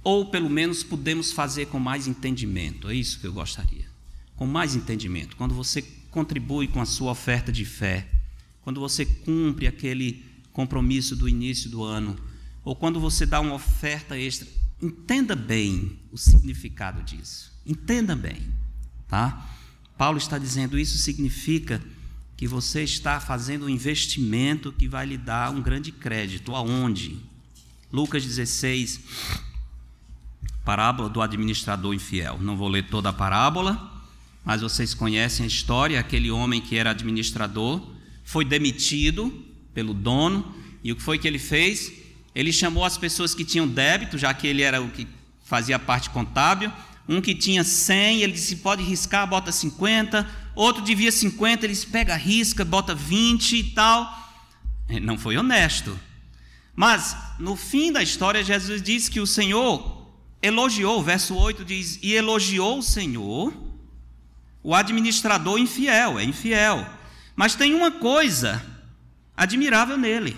Ou pelo menos podemos fazer com mais entendimento. É isso que eu gostaria. Com mais entendimento. Quando você contribui com a sua oferta de fé, quando você cumpre aquele compromisso do início do ano, ou quando você dá uma oferta extra, entenda bem o significado disso. Entenda bem, tá? Paulo está dizendo isso significa que você está fazendo um investimento que vai lhe dar um grande crédito. Aonde? Lucas 16, parábola do administrador infiel. Não vou ler toda a parábola, mas vocês conhecem a história. Aquele homem que era administrador foi demitido pelo dono, e o que foi que ele fez? Ele chamou as pessoas que tinham débito, já que ele era o que fazia parte contábil. Um que tinha 100, ele disse: pode riscar, bota 50. Outro devia 50, ele disse: pega, risca, bota 20 e tal. Não foi honesto. Mas, no fim da história, Jesus diz que o Senhor elogiou, verso 8 diz: E elogiou o Senhor, o administrador infiel, é infiel. Mas tem uma coisa admirável nele,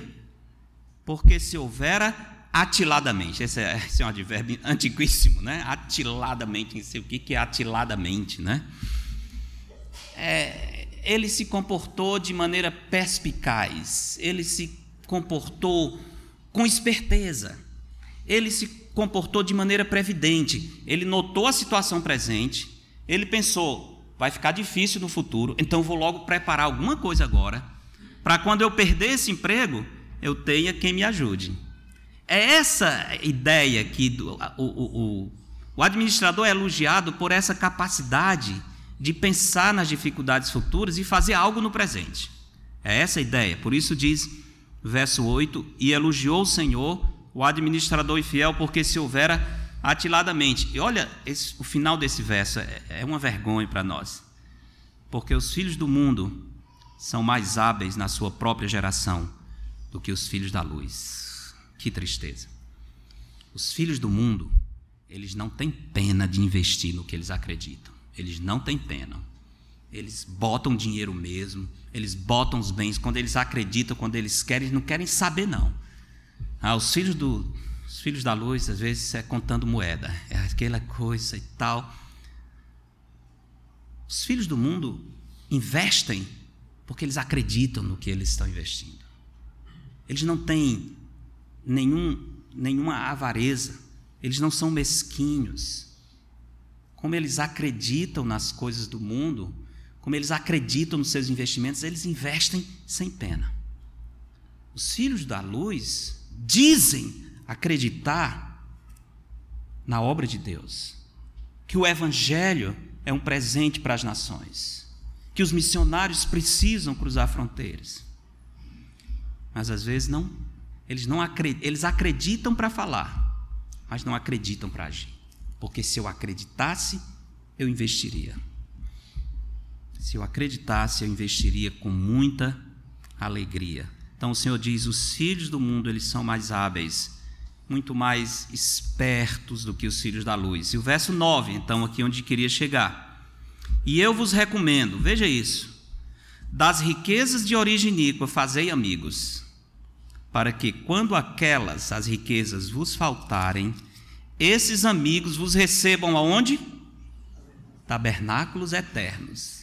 porque se houvera atiladamente, esse é, esse é um advérbio antiquíssimo, né? Atiladamente, não sei o que é atiladamente, né? É, ele se comportou de maneira perspicaz, ele se comportou com esperteza. Ele se comportou de maneira previdente. Ele notou a situação presente. Ele pensou: vai ficar difícil no futuro, então vou logo preparar alguma coisa agora, para quando eu perder esse emprego, eu tenha quem me ajude. É essa ideia que o, o, o, o administrador é elogiado por essa capacidade de pensar nas dificuldades futuras e fazer algo no presente. É essa a ideia. Por isso diz, verso 8: E elogiou o Senhor, o administrador infiel, porque se houvera atiladamente. E olha, esse, o final desse verso é, é uma vergonha para nós. Porque os filhos do mundo são mais hábeis na sua própria geração do que os filhos da luz. Que tristeza. Os filhos do mundo, eles não têm pena de investir no que eles acreditam. Eles não têm pena. Eles botam dinheiro mesmo, eles botam os bens quando eles acreditam, quando eles querem, eles não querem saber não. Ah, os filhos do os filhos da luz às vezes é contando moeda, é aquela coisa e tal. Os filhos do mundo investem porque eles acreditam no que eles estão investindo. Eles não têm nenhum, nenhuma avareza, eles não são mesquinhos como eles acreditam nas coisas do mundo, como eles acreditam nos seus investimentos, eles investem sem pena. Os filhos da luz dizem acreditar na obra de Deus, que o Evangelho é um presente para as nações, que os missionários precisam cruzar fronteiras. Mas às vezes não, eles não acreditam, eles acreditam para falar, mas não acreditam para agir. Porque se eu acreditasse, eu investiria. Se eu acreditasse, eu investiria com muita alegria. Então o Senhor diz: os filhos do mundo eles são mais hábeis, muito mais espertos do que os filhos da luz. E o verso 9, então, aqui onde queria chegar. E eu vos recomendo, veja isso, das riquezas de origem iníqua fazei amigos, para que quando aquelas, as riquezas, vos faltarem, esses amigos vos recebam aonde? Tabernáculos eternos.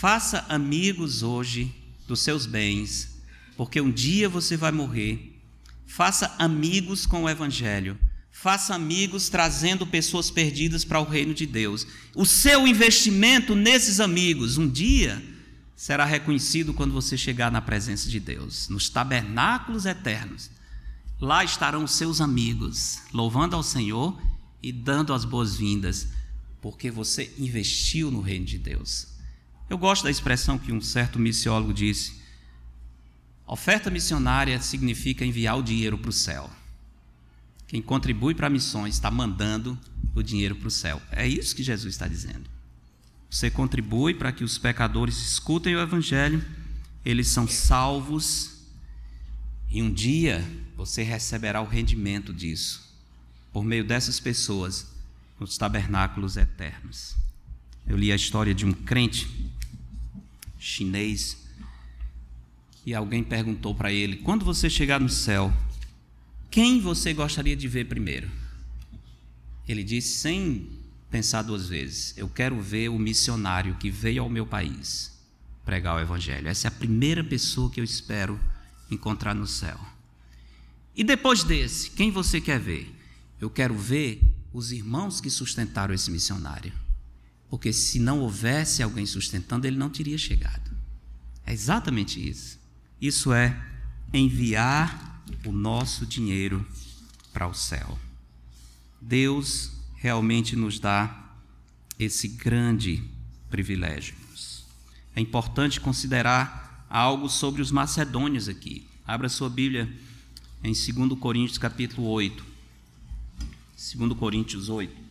Faça amigos hoje dos seus bens, porque um dia você vai morrer. Faça amigos com o Evangelho. Faça amigos trazendo pessoas perdidas para o reino de Deus. O seu investimento nesses amigos, um dia, será reconhecido quando você chegar na presença de Deus, nos tabernáculos eternos. Lá estarão seus amigos, louvando ao Senhor e dando as boas-vindas, porque você investiu no reino de Deus. Eu gosto da expressão que um certo missiólogo disse: oferta missionária significa enviar o dinheiro para o céu. Quem contribui para missões está mandando o dinheiro para o céu. É isso que Jesus está dizendo. Você contribui para que os pecadores escutem o Evangelho, eles são salvos e um dia você receberá o rendimento disso, por meio dessas pessoas, nos tabernáculos eternos. Eu li a história de um crente chinês que alguém perguntou para ele: quando você chegar no céu, quem você gostaria de ver primeiro? Ele disse, sem pensar duas vezes: Eu quero ver o missionário que veio ao meu país pregar o Evangelho. Essa é a primeira pessoa que eu espero encontrar no céu. E depois desse, quem você quer ver? Eu quero ver os irmãos que sustentaram esse missionário. Porque se não houvesse alguém sustentando, ele não teria chegado. É exatamente isso. Isso é enviar o nosso dinheiro para o céu. Deus realmente nos dá esse grande privilégio. É importante considerar algo sobre os macedônios aqui. Abra sua Bíblia em 2 Coríntios capítulo 8. 2 Coríntios 8.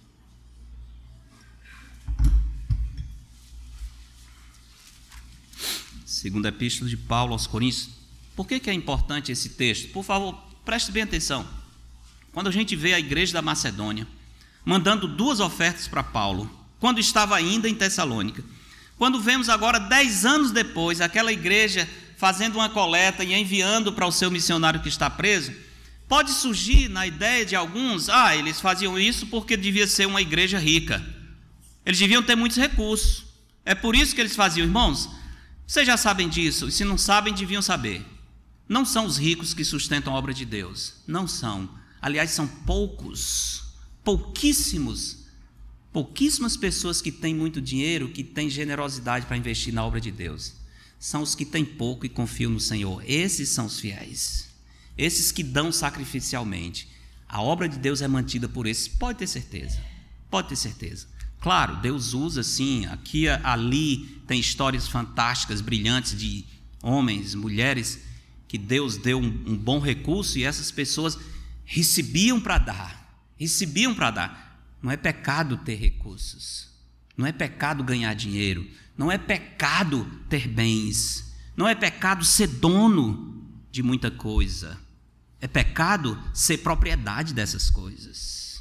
Segunda Epístola de Paulo aos Coríntios. Por que, que é importante esse texto? Por favor, preste bem atenção. Quando a gente vê a igreja da Macedônia mandando duas ofertas para Paulo, quando estava ainda em Tessalônica, quando vemos agora, dez anos depois, aquela igreja fazendo uma coleta e enviando para o seu missionário que está preso, pode surgir na ideia de alguns: ah, eles faziam isso porque devia ser uma igreja rica. Eles deviam ter muitos recursos. É por isso que eles faziam, irmãos. Vocês já sabem disso, e se não sabem, deviam saber. Não são os ricos que sustentam a obra de Deus. Não são. Aliás, são poucos, pouquíssimos, pouquíssimas pessoas que têm muito dinheiro, que têm generosidade para investir na obra de Deus. São os que têm pouco e confiam no Senhor. Esses são os fiéis. Esses que dão sacrificialmente. A obra de Deus é mantida por esses, pode ter certeza. Pode ter certeza. Claro, Deus usa sim, aqui ali tem histórias fantásticas, brilhantes de homens, mulheres que Deus deu um, um bom recurso e essas pessoas recebiam para dar, recebiam para dar. Não é pecado ter recursos, não é pecado ganhar dinheiro, não é pecado ter bens, não é pecado ser dono de muita coisa, é pecado ser propriedade dessas coisas.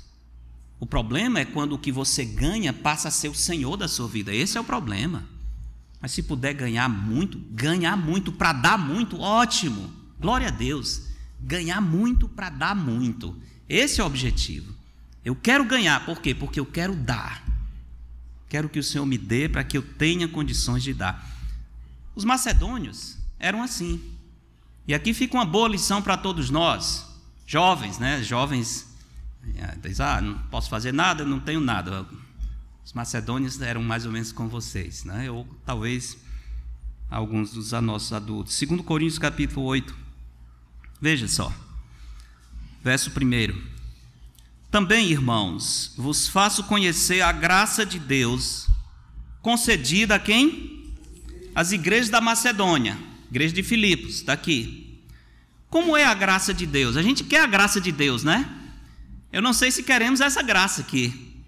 O problema é quando o que você ganha passa a ser o senhor da sua vida, esse é o problema. Mas se puder ganhar muito, ganhar muito para dar muito, ótimo. Glória a Deus. Ganhar muito para dar muito. Esse é o objetivo. Eu quero ganhar, por quê? Porque eu quero dar. Quero que o Senhor me dê para que eu tenha condições de dar. Os macedônios eram assim. E aqui fica uma boa lição para todos nós, jovens, né? Jovens, diz, ah, não posso fazer nada, não tenho nada. Os macedônios eram mais ou menos com vocês, né? ou talvez alguns dos nossos adultos. 2 Coríntios capítulo 8, veja só, verso 1. Também, irmãos, vos faço conhecer a graça de Deus concedida a quem? As igrejas da Macedônia, igreja de Filipos, está aqui. Como é a graça de Deus? A gente quer a graça de Deus, né? Eu não sei se queremos essa graça aqui.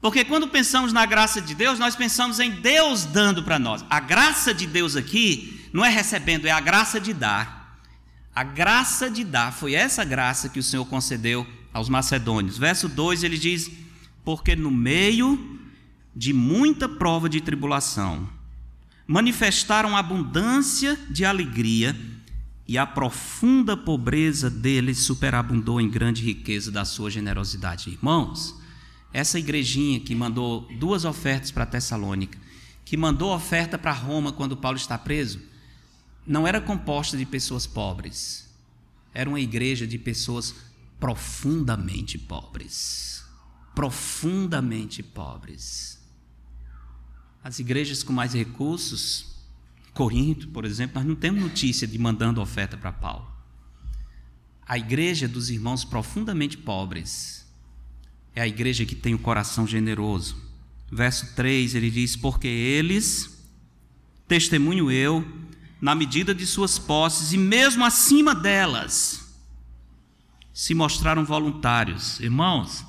Porque quando pensamos na graça de Deus, nós pensamos em Deus dando para nós. A graça de Deus aqui não é recebendo, é a graça de dar. A graça de dar, foi essa graça que o Senhor concedeu aos macedônios. Verso 2 ele diz: Porque no meio de muita prova de tribulação, manifestaram abundância de alegria, e a profunda pobreza deles superabundou em grande riqueza da sua generosidade. Irmãos, essa igrejinha que mandou duas ofertas para Tessalônica, que mandou oferta para Roma quando Paulo está preso, não era composta de pessoas pobres. Era uma igreja de pessoas profundamente pobres. Profundamente pobres. As igrejas com mais recursos, Corinto, por exemplo, nós não temos notícia de mandando oferta para Paulo. A igreja dos irmãos profundamente pobres é a igreja que tem o coração generoso. Verso 3 ele diz: Porque eles, testemunho eu, na medida de suas posses e mesmo acima delas, se mostraram voluntários. Irmãos,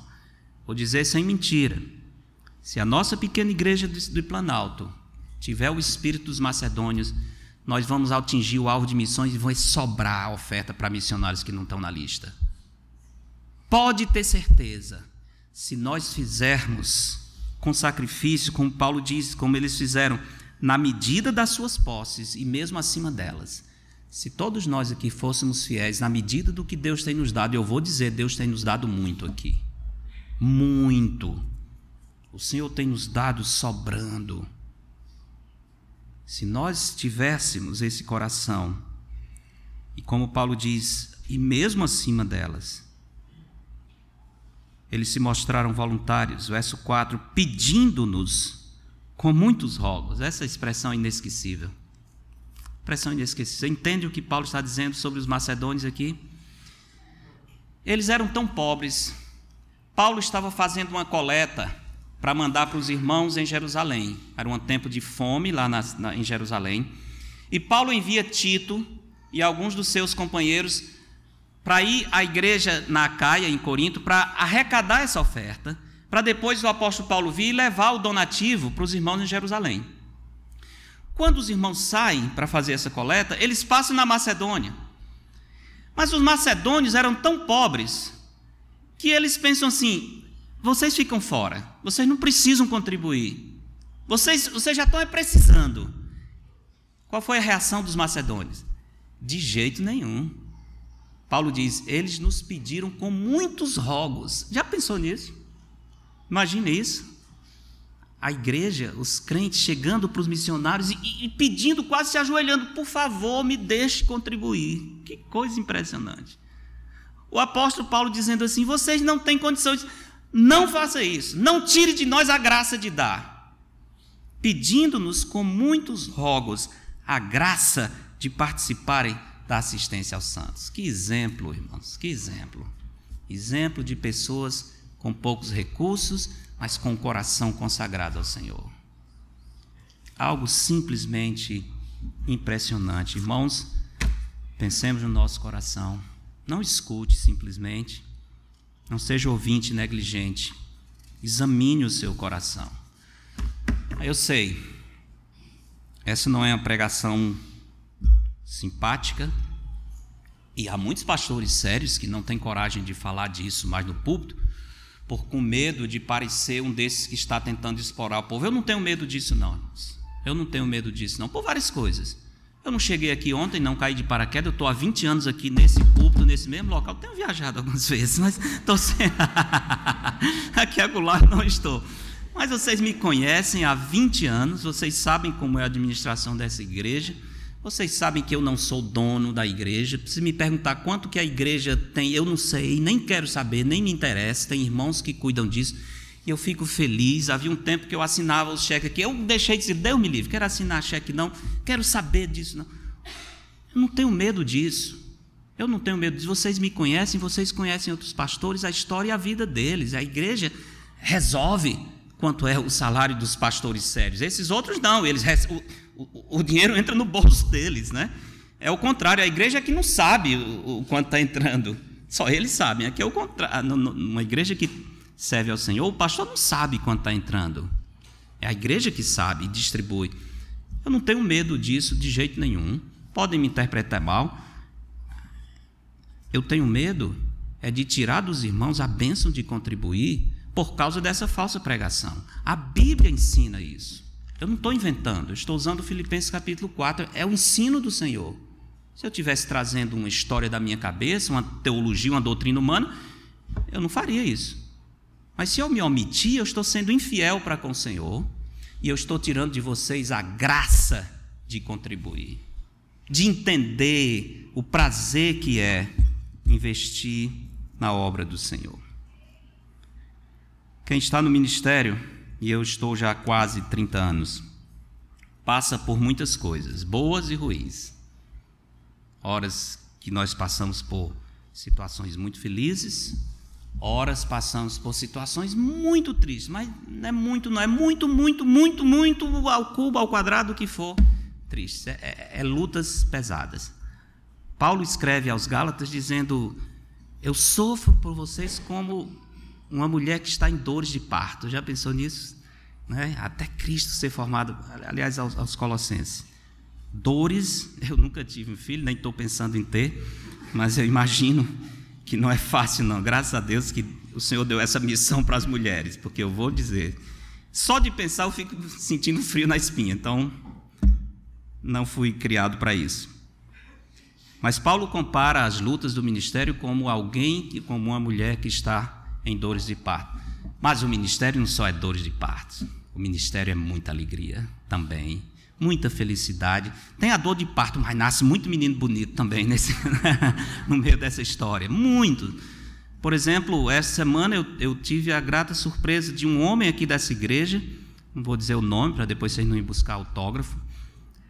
vou dizer sem mentira: se a nossa pequena igreja do Planalto tiver o espírito dos macedônios, nós vamos atingir o alvo de missões e vai sobrar a oferta para missionários que não estão na lista. Pode ter certeza se nós fizermos com sacrifício, como Paulo diz, como eles fizeram, na medida das suas posses e mesmo acima delas. Se todos nós aqui fôssemos fiéis na medida do que Deus tem nos dado, eu vou dizer, Deus tem nos dado muito aqui. Muito. O Senhor tem nos dado sobrando. Se nós tivéssemos esse coração, e como Paulo diz, e mesmo acima delas, eles se mostraram voluntários, verso 4, pedindo-nos com muitos rogos. Essa expressão é inesquecível. Expressão inesquecível. Você entende o que Paulo está dizendo sobre os macedônios aqui? Eles eram tão pobres. Paulo estava fazendo uma coleta para mandar para os irmãos em Jerusalém. Era um tempo de fome lá na, na, em Jerusalém. E Paulo envia Tito e alguns dos seus companheiros para ir à igreja na Caia, em Corinto, para arrecadar essa oferta, para depois o apóstolo Paulo vir e levar o donativo para os irmãos em Jerusalém. Quando os irmãos saem para fazer essa coleta, eles passam na Macedônia. Mas os macedônios eram tão pobres que eles pensam assim: vocês ficam fora, vocês não precisam contribuir, vocês, vocês já estão precisando. Qual foi a reação dos macedônios? De jeito nenhum. Paulo diz: eles nos pediram com muitos rogos. Já pensou nisso? Imagine isso. a igreja, os crentes chegando para os missionários e, e, pedindo, quase se ajoelhando, por favor, me deixe contribuir. Que coisa impressionante. O apóstolo Paulo dizendo assim: vocês não têm condições, não faça isso, não tire de nós a graça de dar, pedindo-nos com muitos rogos a graça de participarem da assistência aos santos. Que exemplo, irmãos, que exemplo. Exemplo de pessoas com poucos recursos, mas com o coração consagrado ao Senhor. Algo simplesmente impressionante. Irmãos, pensemos no nosso coração. Não escute simplesmente. Não seja ouvinte negligente. Examine o seu coração. Eu sei, essa não é uma pregação simpática, e há muitos pastores sérios que não têm coragem de falar disso mais no púlpito, por com medo de parecer um desses que está tentando explorar o povo. Eu não tenho medo disso, não. Eu não tenho medo disso, não, por várias coisas. Eu não cheguei aqui ontem, não caí de paraquedas, eu estou há 20 anos aqui nesse púlpito, nesse mesmo local. Tenho viajado algumas vezes, mas estou sem... aqui acolá não estou. Mas vocês me conhecem há 20 anos, vocês sabem como é a administração dessa igreja. Vocês sabem que eu não sou dono da igreja. Se me perguntar quanto que a igreja tem, eu não sei, nem quero saber, nem me interessa. Tem irmãos que cuidam disso. E eu fico feliz. Havia um tempo que eu assinava os cheques aqui. Eu deixei de dizer, Deus me livre, quero assinar cheque não, quero saber disso não. Eu não tenho medo disso. Eu não tenho medo disso. Vocês me conhecem, vocês conhecem outros pastores, a história e a vida deles. A igreja resolve quanto é o salário dos pastores sérios. Esses outros não, eles o, o, dinheiro entra no bolso deles, né? É o contrário, a igreja é que não sabe o, o quanto está entrando. Só eles sabem. Aqui é o contrário. Numa igreja que serve ao Senhor, o pastor não sabe quanto está entrando. É a igreja que sabe e distribui. Eu não tenho medo disso de jeito nenhum. Podem me interpretar mal. Eu tenho medo é de tirar dos irmãos a bênção de contribuir por causa dessa falsa pregação. A Bíblia ensina isso. Eu não estou inventando, eu estou usando Filipenses capítulo 4, é o ensino do Senhor. Se eu estivesse trazendo uma história da minha cabeça, uma teologia, uma doutrina humana, eu não faria isso. Mas se eu me omitir, eu estou sendo infiel para com o Senhor e eu estou tirando de vocês a graça de contribuir, de entender o prazer que é investir na obra do Senhor. Quem está no ministério e eu estou já há quase 30 anos, passa por muitas coisas, boas e ruins. Horas que nós passamos por situações muito felizes, horas passamos por situações muito tristes, mas não é muito, não é muito, muito, muito, muito ao cubo, ao quadrado que for triste. É, é, é lutas pesadas. Paulo escreve aos Gálatas dizendo: Eu sofro por vocês como uma mulher que está em dores de parto. Já pensou nisso? Né? Até Cristo ser formado, aliás, aos, aos Colossenses. Dores, eu nunca tive um filho, nem estou pensando em ter, mas eu imagino que não é fácil, não. Graças a Deus que o Senhor deu essa missão para as mulheres, porque eu vou dizer, só de pensar eu fico sentindo frio na espinha, então não fui criado para isso. Mas Paulo compara as lutas do ministério como alguém, como uma mulher que está em dores de parto. Mas o ministério não só é dores de parto, o ministério é muita alegria também, muita felicidade. Tem a dor de parto, mas nasce muito menino bonito também nesse, no meio dessa história, muito. Por exemplo, essa semana eu, eu tive a grata surpresa de um homem aqui dessa igreja, não vou dizer o nome para depois vocês não ir buscar autógrafo,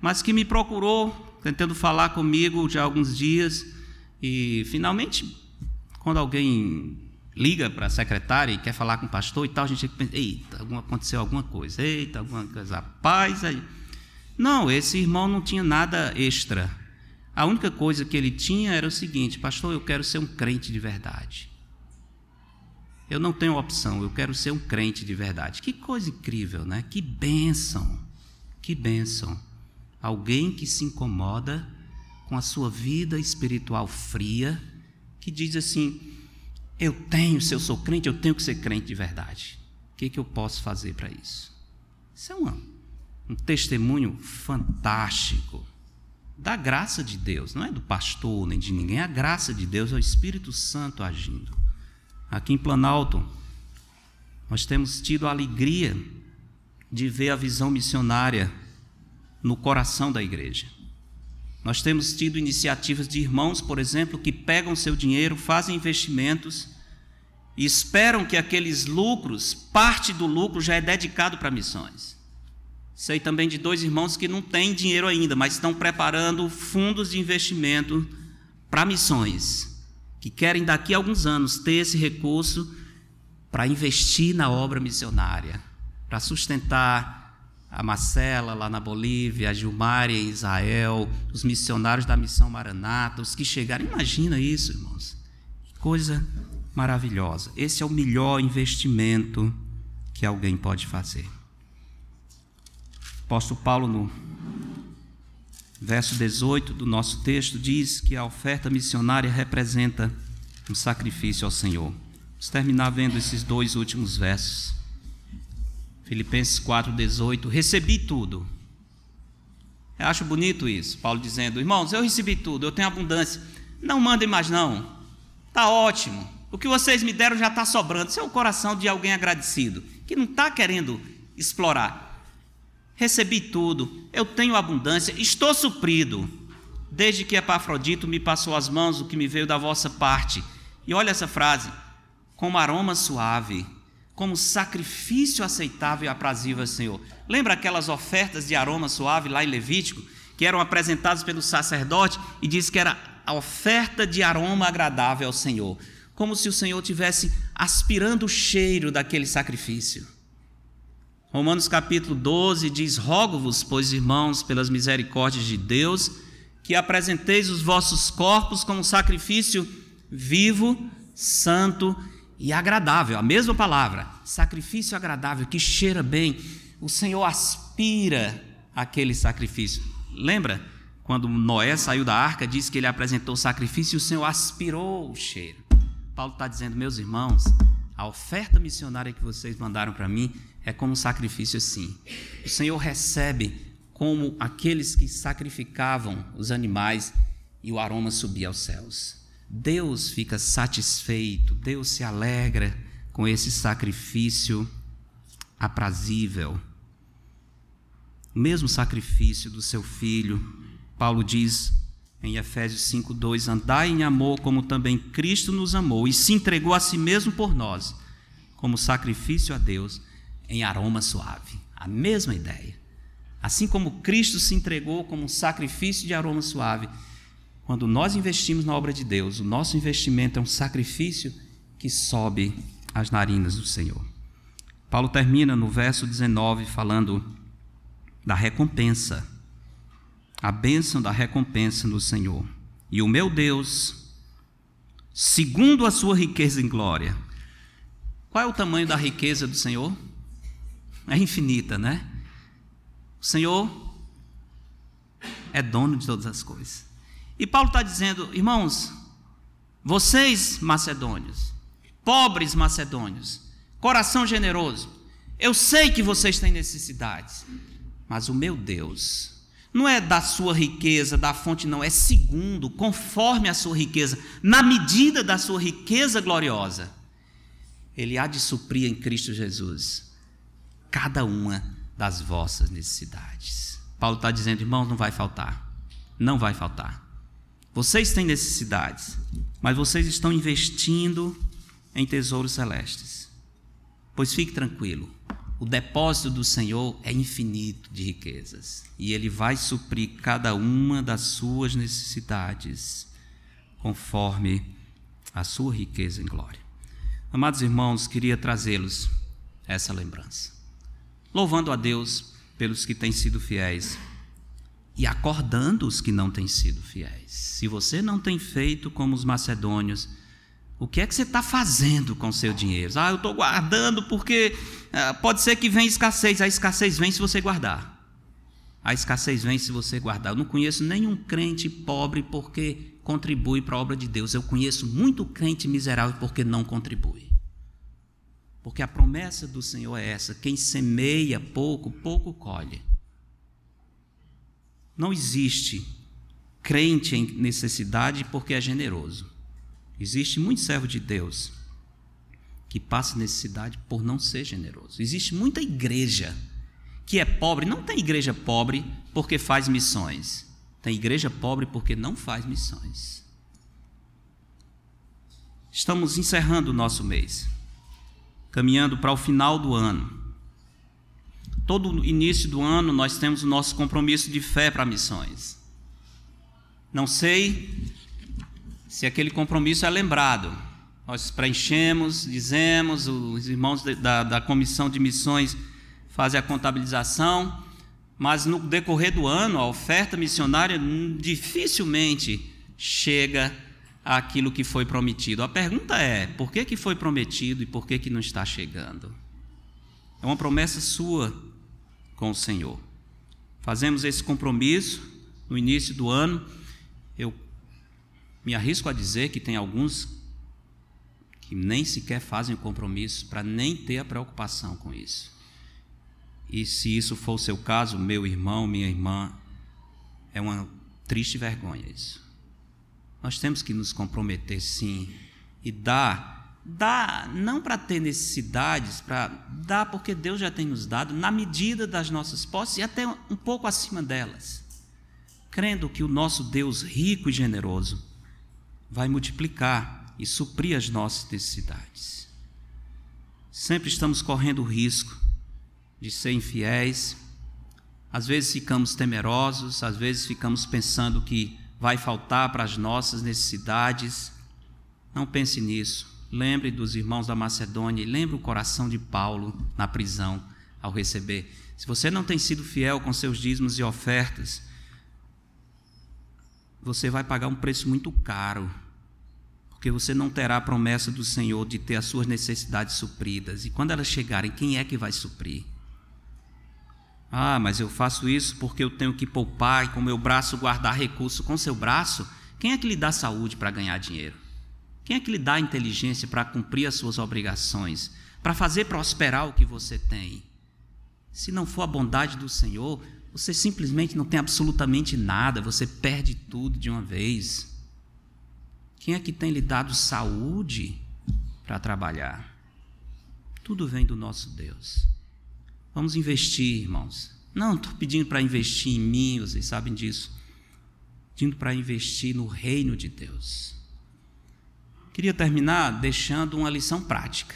mas que me procurou, tentando falar comigo já há alguns dias, e finalmente, quando alguém liga para a secretária e quer falar com o pastor e tal, a gente pensa, eita, aconteceu alguma coisa, eita, alguma coisa, paz aí. Não, esse irmão não tinha nada extra. A única coisa que ele tinha era o seguinte, pastor, eu quero ser um crente de verdade. Eu não tenho opção, eu quero ser um crente de verdade. Que coisa incrível, né? Que bênção, que bênção. Alguém que se incomoda com a sua vida espiritual fria, que diz assim: eu tenho, se eu sou crente, eu tenho que ser crente de verdade. O que, que eu posso fazer para isso? Isso é um, um testemunho fantástico da graça de Deus, não é do pastor nem de ninguém, é a graça de Deus, é o Espírito Santo agindo. Aqui em Planalto, nós temos tido a alegria de ver a visão missionária no coração da igreja. Nós temos tido iniciativas de irmãos, por exemplo, que pegam seu dinheiro, fazem investimentos e esperam que aqueles lucros, parte do lucro já é dedicado para missões. Sei também de dois irmãos que não têm dinheiro ainda, mas estão preparando fundos de investimento para missões, que querem daqui a alguns anos ter esse recurso para investir na obra missionária, para sustentar a Marcela lá na Bolívia, a Gilmar em Israel, os missionários da missão Maranata, os que chegaram. Imagina isso, irmãos. Que coisa maravilhosa. Esse é o melhor investimento que alguém pode fazer. Apóstolo Paulo, no verso 18 do nosso texto, diz que a oferta missionária representa um sacrifício ao Senhor. Vamos terminar vendo esses dois últimos versos. Filipenses 4,18: Recebi tudo. Eu acho bonito isso, Paulo dizendo: Irmãos, eu recebi tudo, eu tenho abundância. Não mandem mais, não. Está ótimo. O que vocês me deram já está sobrando. Isso é o coração de alguém agradecido, que não está querendo explorar. Recebi tudo, eu tenho abundância, estou suprido. Desde que Epafrodito me passou as mãos, o que me veio da vossa parte. E olha essa frase: como aroma suave como sacrifício aceitável e aprazível ao Senhor. Lembra aquelas ofertas de aroma suave lá em Levítico, que eram apresentadas pelo sacerdote e diz que era a oferta de aroma agradável ao Senhor, como se o Senhor tivesse aspirando o cheiro daquele sacrifício. Romanos capítulo 12 diz: Rogo-vos, pois irmãos, pelas misericórdias de Deus, que apresenteis os vossos corpos como sacrifício vivo, santo e agradável, a mesma palavra, sacrifício agradável, que cheira bem. O Senhor aspira aquele sacrifício. Lembra quando Noé saiu da arca, disse que ele apresentou o sacrifício e o Senhor aspirou o cheiro. Paulo está dizendo, meus irmãos, a oferta missionária que vocês mandaram para mim é como um sacrifício assim. O Senhor recebe como aqueles que sacrificavam os animais e o aroma subia aos céus. Deus fica satisfeito, Deus se alegra com esse sacrifício aprazível. O mesmo sacrifício do seu filho, Paulo diz em Efésios 5:2, andai em amor como também Cristo nos amou e se entregou a si mesmo por nós, como sacrifício a Deus em aroma suave. A mesma ideia. Assim como Cristo se entregou como um sacrifício de aroma suave, quando nós investimos na obra de Deus, o nosso investimento é um sacrifício que sobe às narinas do Senhor. Paulo termina no verso 19 falando da recompensa, a bênção da recompensa no Senhor. E o meu Deus, segundo a sua riqueza em glória. Qual é o tamanho da riqueza do Senhor? É infinita, né? O Senhor é dono de todas as coisas. E Paulo está dizendo, irmãos, vocês macedônios, pobres macedônios, coração generoso, eu sei que vocês têm necessidades, mas o meu Deus não é da sua riqueza, da fonte, não, é segundo, conforme a sua riqueza, na medida da sua riqueza gloriosa. Ele há de suprir em Cristo Jesus cada uma das vossas necessidades. Paulo está dizendo, irmãos, não vai faltar, não vai faltar. Vocês têm necessidades, mas vocês estão investindo em tesouros celestes. Pois fique tranquilo, o depósito do Senhor é infinito de riquezas e Ele vai suprir cada uma das suas necessidades conforme a sua riqueza em glória. Amados irmãos, queria trazê-los essa lembrança, louvando a Deus pelos que têm sido fiéis e acordando os que não têm sido fiéis. Se você não tem feito como os macedônios, o que é que você está fazendo com o seu dinheiro? Ah, eu estou guardando porque ah, pode ser que venha escassez. A escassez vem se você guardar. A escassez vem se você guardar. Eu não conheço nenhum crente pobre porque contribui para a obra de Deus. Eu conheço muito crente miserável porque não contribui. Porque a promessa do Senhor é essa: quem semeia pouco, pouco colhe. Não existe crente em necessidade porque é generoso. Existe muito servo de Deus que passa necessidade por não ser generoso. Existe muita igreja que é pobre, não tem igreja pobre porque faz missões. Tem igreja pobre porque não faz missões. Estamos encerrando o nosso mês, caminhando para o final do ano. Todo início do ano nós temos o nosso compromisso de fé para missões. Não sei se aquele compromisso é lembrado. Nós preenchemos, dizemos, os irmãos da, da comissão de missões fazem a contabilização, mas no decorrer do ano, a oferta missionária dificilmente chega àquilo que foi prometido. A pergunta é: por que, que foi prometido e por que, que não está chegando? É uma promessa sua com o Senhor. Fazemos esse compromisso no início do ano. Eu me arrisco a dizer que tem alguns que nem sequer fazem o compromisso para nem ter a preocupação com isso. E se isso for o seu caso, meu irmão, minha irmã, é uma triste vergonha isso. Nós temos que nos comprometer sim e dar, dar não para ter necessidades, para dar porque Deus já tem nos dado na medida das nossas posses e até um pouco acima delas. Crendo que o nosso Deus rico e generoso vai multiplicar e suprir as nossas necessidades. Sempre estamos correndo o risco de ser infiéis. Às vezes ficamos temerosos, às vezes ficamos pensando que vai faltar para as nossas necessidades. Não pense nisso. Lembre dos irmãos da Macedônia e lembre o coração de Paulo na prisão ao receber. Se você não tem sido fiel com seus dízimos e ofertas, você vai pagar um preço muito caro, porque você não terá a promessa do Senhor de ter as suas necessidades supridas. E quando elas chegarem, quem é que vai suprir? Ah, mas eu faço isso porque eu tenho que poupar e com meu braço guardar recurso. Com seu braço, quem é que lhe dá saúde para ganhar dinheiro? Quem é que lhe dá inteligência para cumprir as suas obrigações? Para fazer prosperar o que você tem? Se não for a bondade do Senhor, você simplesmente não tem absolutamente nada, você perde tudo de uma vez. Quem é que tem lhe dado saúde para trabalhar? Tudo vem do nosso Deus. Vamos investir, irmãos. Não estou pedindo para investir em mim, vocês sabem disso. Pedindo para investir no reino de Deus. Queria terminar deixando uma lição prática.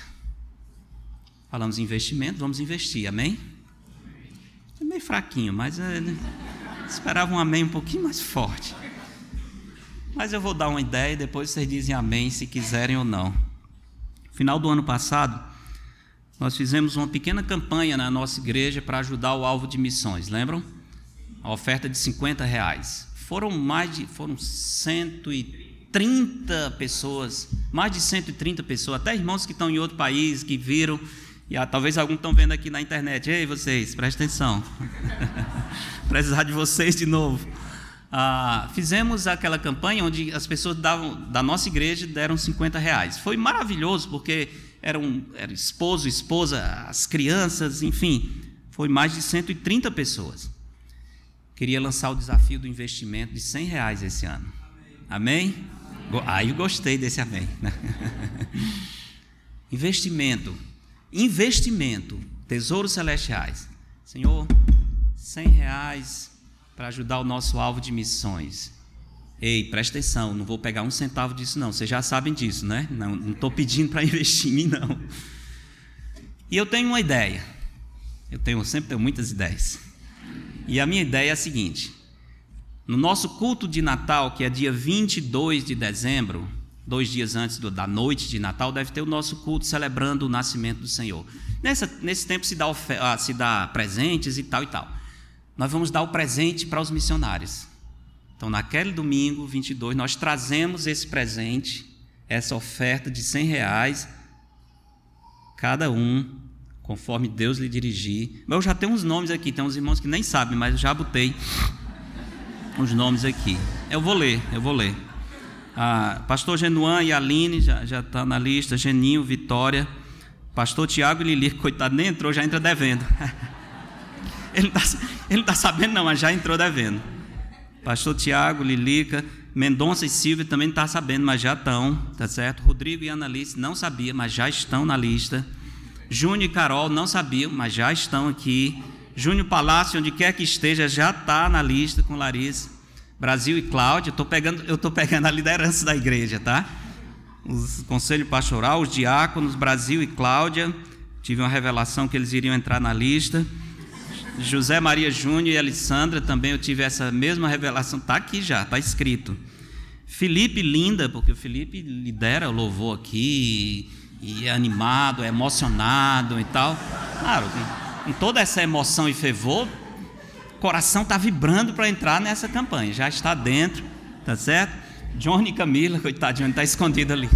Falamos em investimento, vamos investir, amém? É meio fraquinho, mas é, né? esperava um amém um pouquinho mais forte. Mas eu vou dar uma ideia e depois vocês dizem amém se quiserem ou não. Final do ano passado, nós fizemos uma pequena campanha na nossa igreja para ajudar o alvo de missões, lembram? A oferta de 50 reais. Foram mais de foram 130 pessoas, mais de 130 pessoas, até irmãos que estão em outro país, que viram, e ah, talvez alguns estão vendo aqui na internet. Ei, vocês, presta atenção. Precisar de vocês de novo. Ah, fizemos aquela campanha onde as pessoas davam, da nossa igreja deram 50 reais. Foi maravilhoso, porque eram era esposo, esposa, as crianças, enfim, foi mais de 130 pessoas. Queria lançar o desafio do investimento de 100 reais esse ano. Amém? amém? Aí eu gostei desse amém. Investimento, investimento, tesouros celestiais. Senhor, 100 reais para ajudar o nosso alvo de missões. Ei, presta atenção, não vou pegar um centavo disso, não. Vocês já sabem disso, né? Não estou pedindo para investir em mim, não. E eu tenho uma ideia. Eu tenho, sempre tenho muitas ideias. E a minha ideia é a seguinte: no nosso culto de Natal, que é dia 22 de dezembro, dois dias antes do, da noite de Natal, deve ter o nosso culto celebrando o nascimento do Senhor. Nessa, nesse tempo se dá, ah, se dá presentes e tal e tal. Nós vamos dar o presente para os missionários. Então, naquele domingo 22, nós trazemos esse presente, essa oferta de 100 reais, cada um, conforme Deus lhe dirigir. Eu já tenho uns nomes aqui, tem uns irmãos que nem sabem, mas eu já botei os nomes aqui. Eu vou ler, eu vou ler. Ah, Pastor Genuan e Aline já está na lista. Geninho, Vitória. Pastor Tiago e Lili, coitado, nem entrou, já entra devendo. ele não está tá sabendo, não, mas já entrou devendo. Pastor Tiago, Lilica, Mendonça e Silvia também não tá sabendo, mas já estão, tá certo? Rodrigo e Analice não sabiam, mas já estão na lista. Júnior e Carol não sabiam, mas já estão aqui. Júnior Palácio, onde quer que esteja, já está na lista com Larissa. Brasil e Cláudia, tô pegando, eu estou pegando a liderança da igreja, tá? Os conselho pastoral, os diáconos, Brasil e Cláudia, tive uma revelação que eles iriam entrar na lista. José Maria Júnior e Alessandra também eu tive essa mesma revelação, está aqui já, está escrito. Felipe Linda, porque o Felipe lidera o louvor aqui, e é animado, é emocionado e tal. Claro, com toda essa emoção e fervor, o coração está vibrando para entrar nessa campanha, já está dentro, tá certo? Johnny Camila, coitadinho, está escondido ali.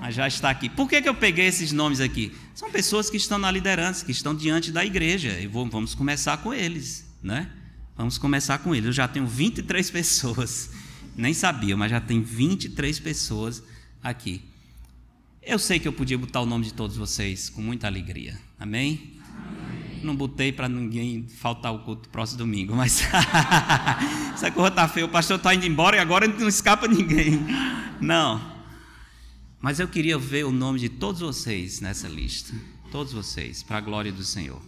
Mas já está aqui. Por que, que eu peguei esses nomes aqui? São pessoas que estão na liderança, que estão diante da igreja. E vamos começar com eles, né? Vamos começar com eles. Eu já tenho 23 pessoas. Nem sabia, mas já tem 23 pessoas aqui. Eu sei que eu podia botar o nome de todos vocês com muita alegria. Amém? Amém. Não botei para ninguém faltar o culto próximo domingo, mas essa coisa está feia. O pastor está indo embora e agora não escapa ninguém. Não. Mas eu queria ver o nome de todos vocês nessa lista. Todos vocês, para a glória do Senhor.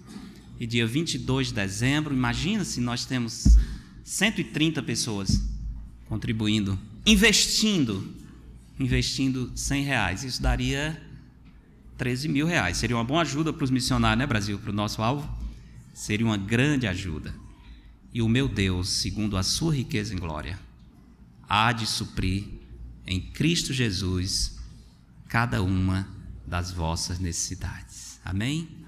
E dia 22 de dezembro, imagina se nós temos 130 pessoas contribuindo, investindo investindo 100 reais. Isso daria 13 mil reais. Seria uma boa ajuda para os missionários, né, Brasil? Para o nosso alvo? Seria uma grande ajuda. E o meu Deus, segundo a sua riqueza em glória, há de suprir em Cristo Jesus cada uma das vossas necessidades. Amém?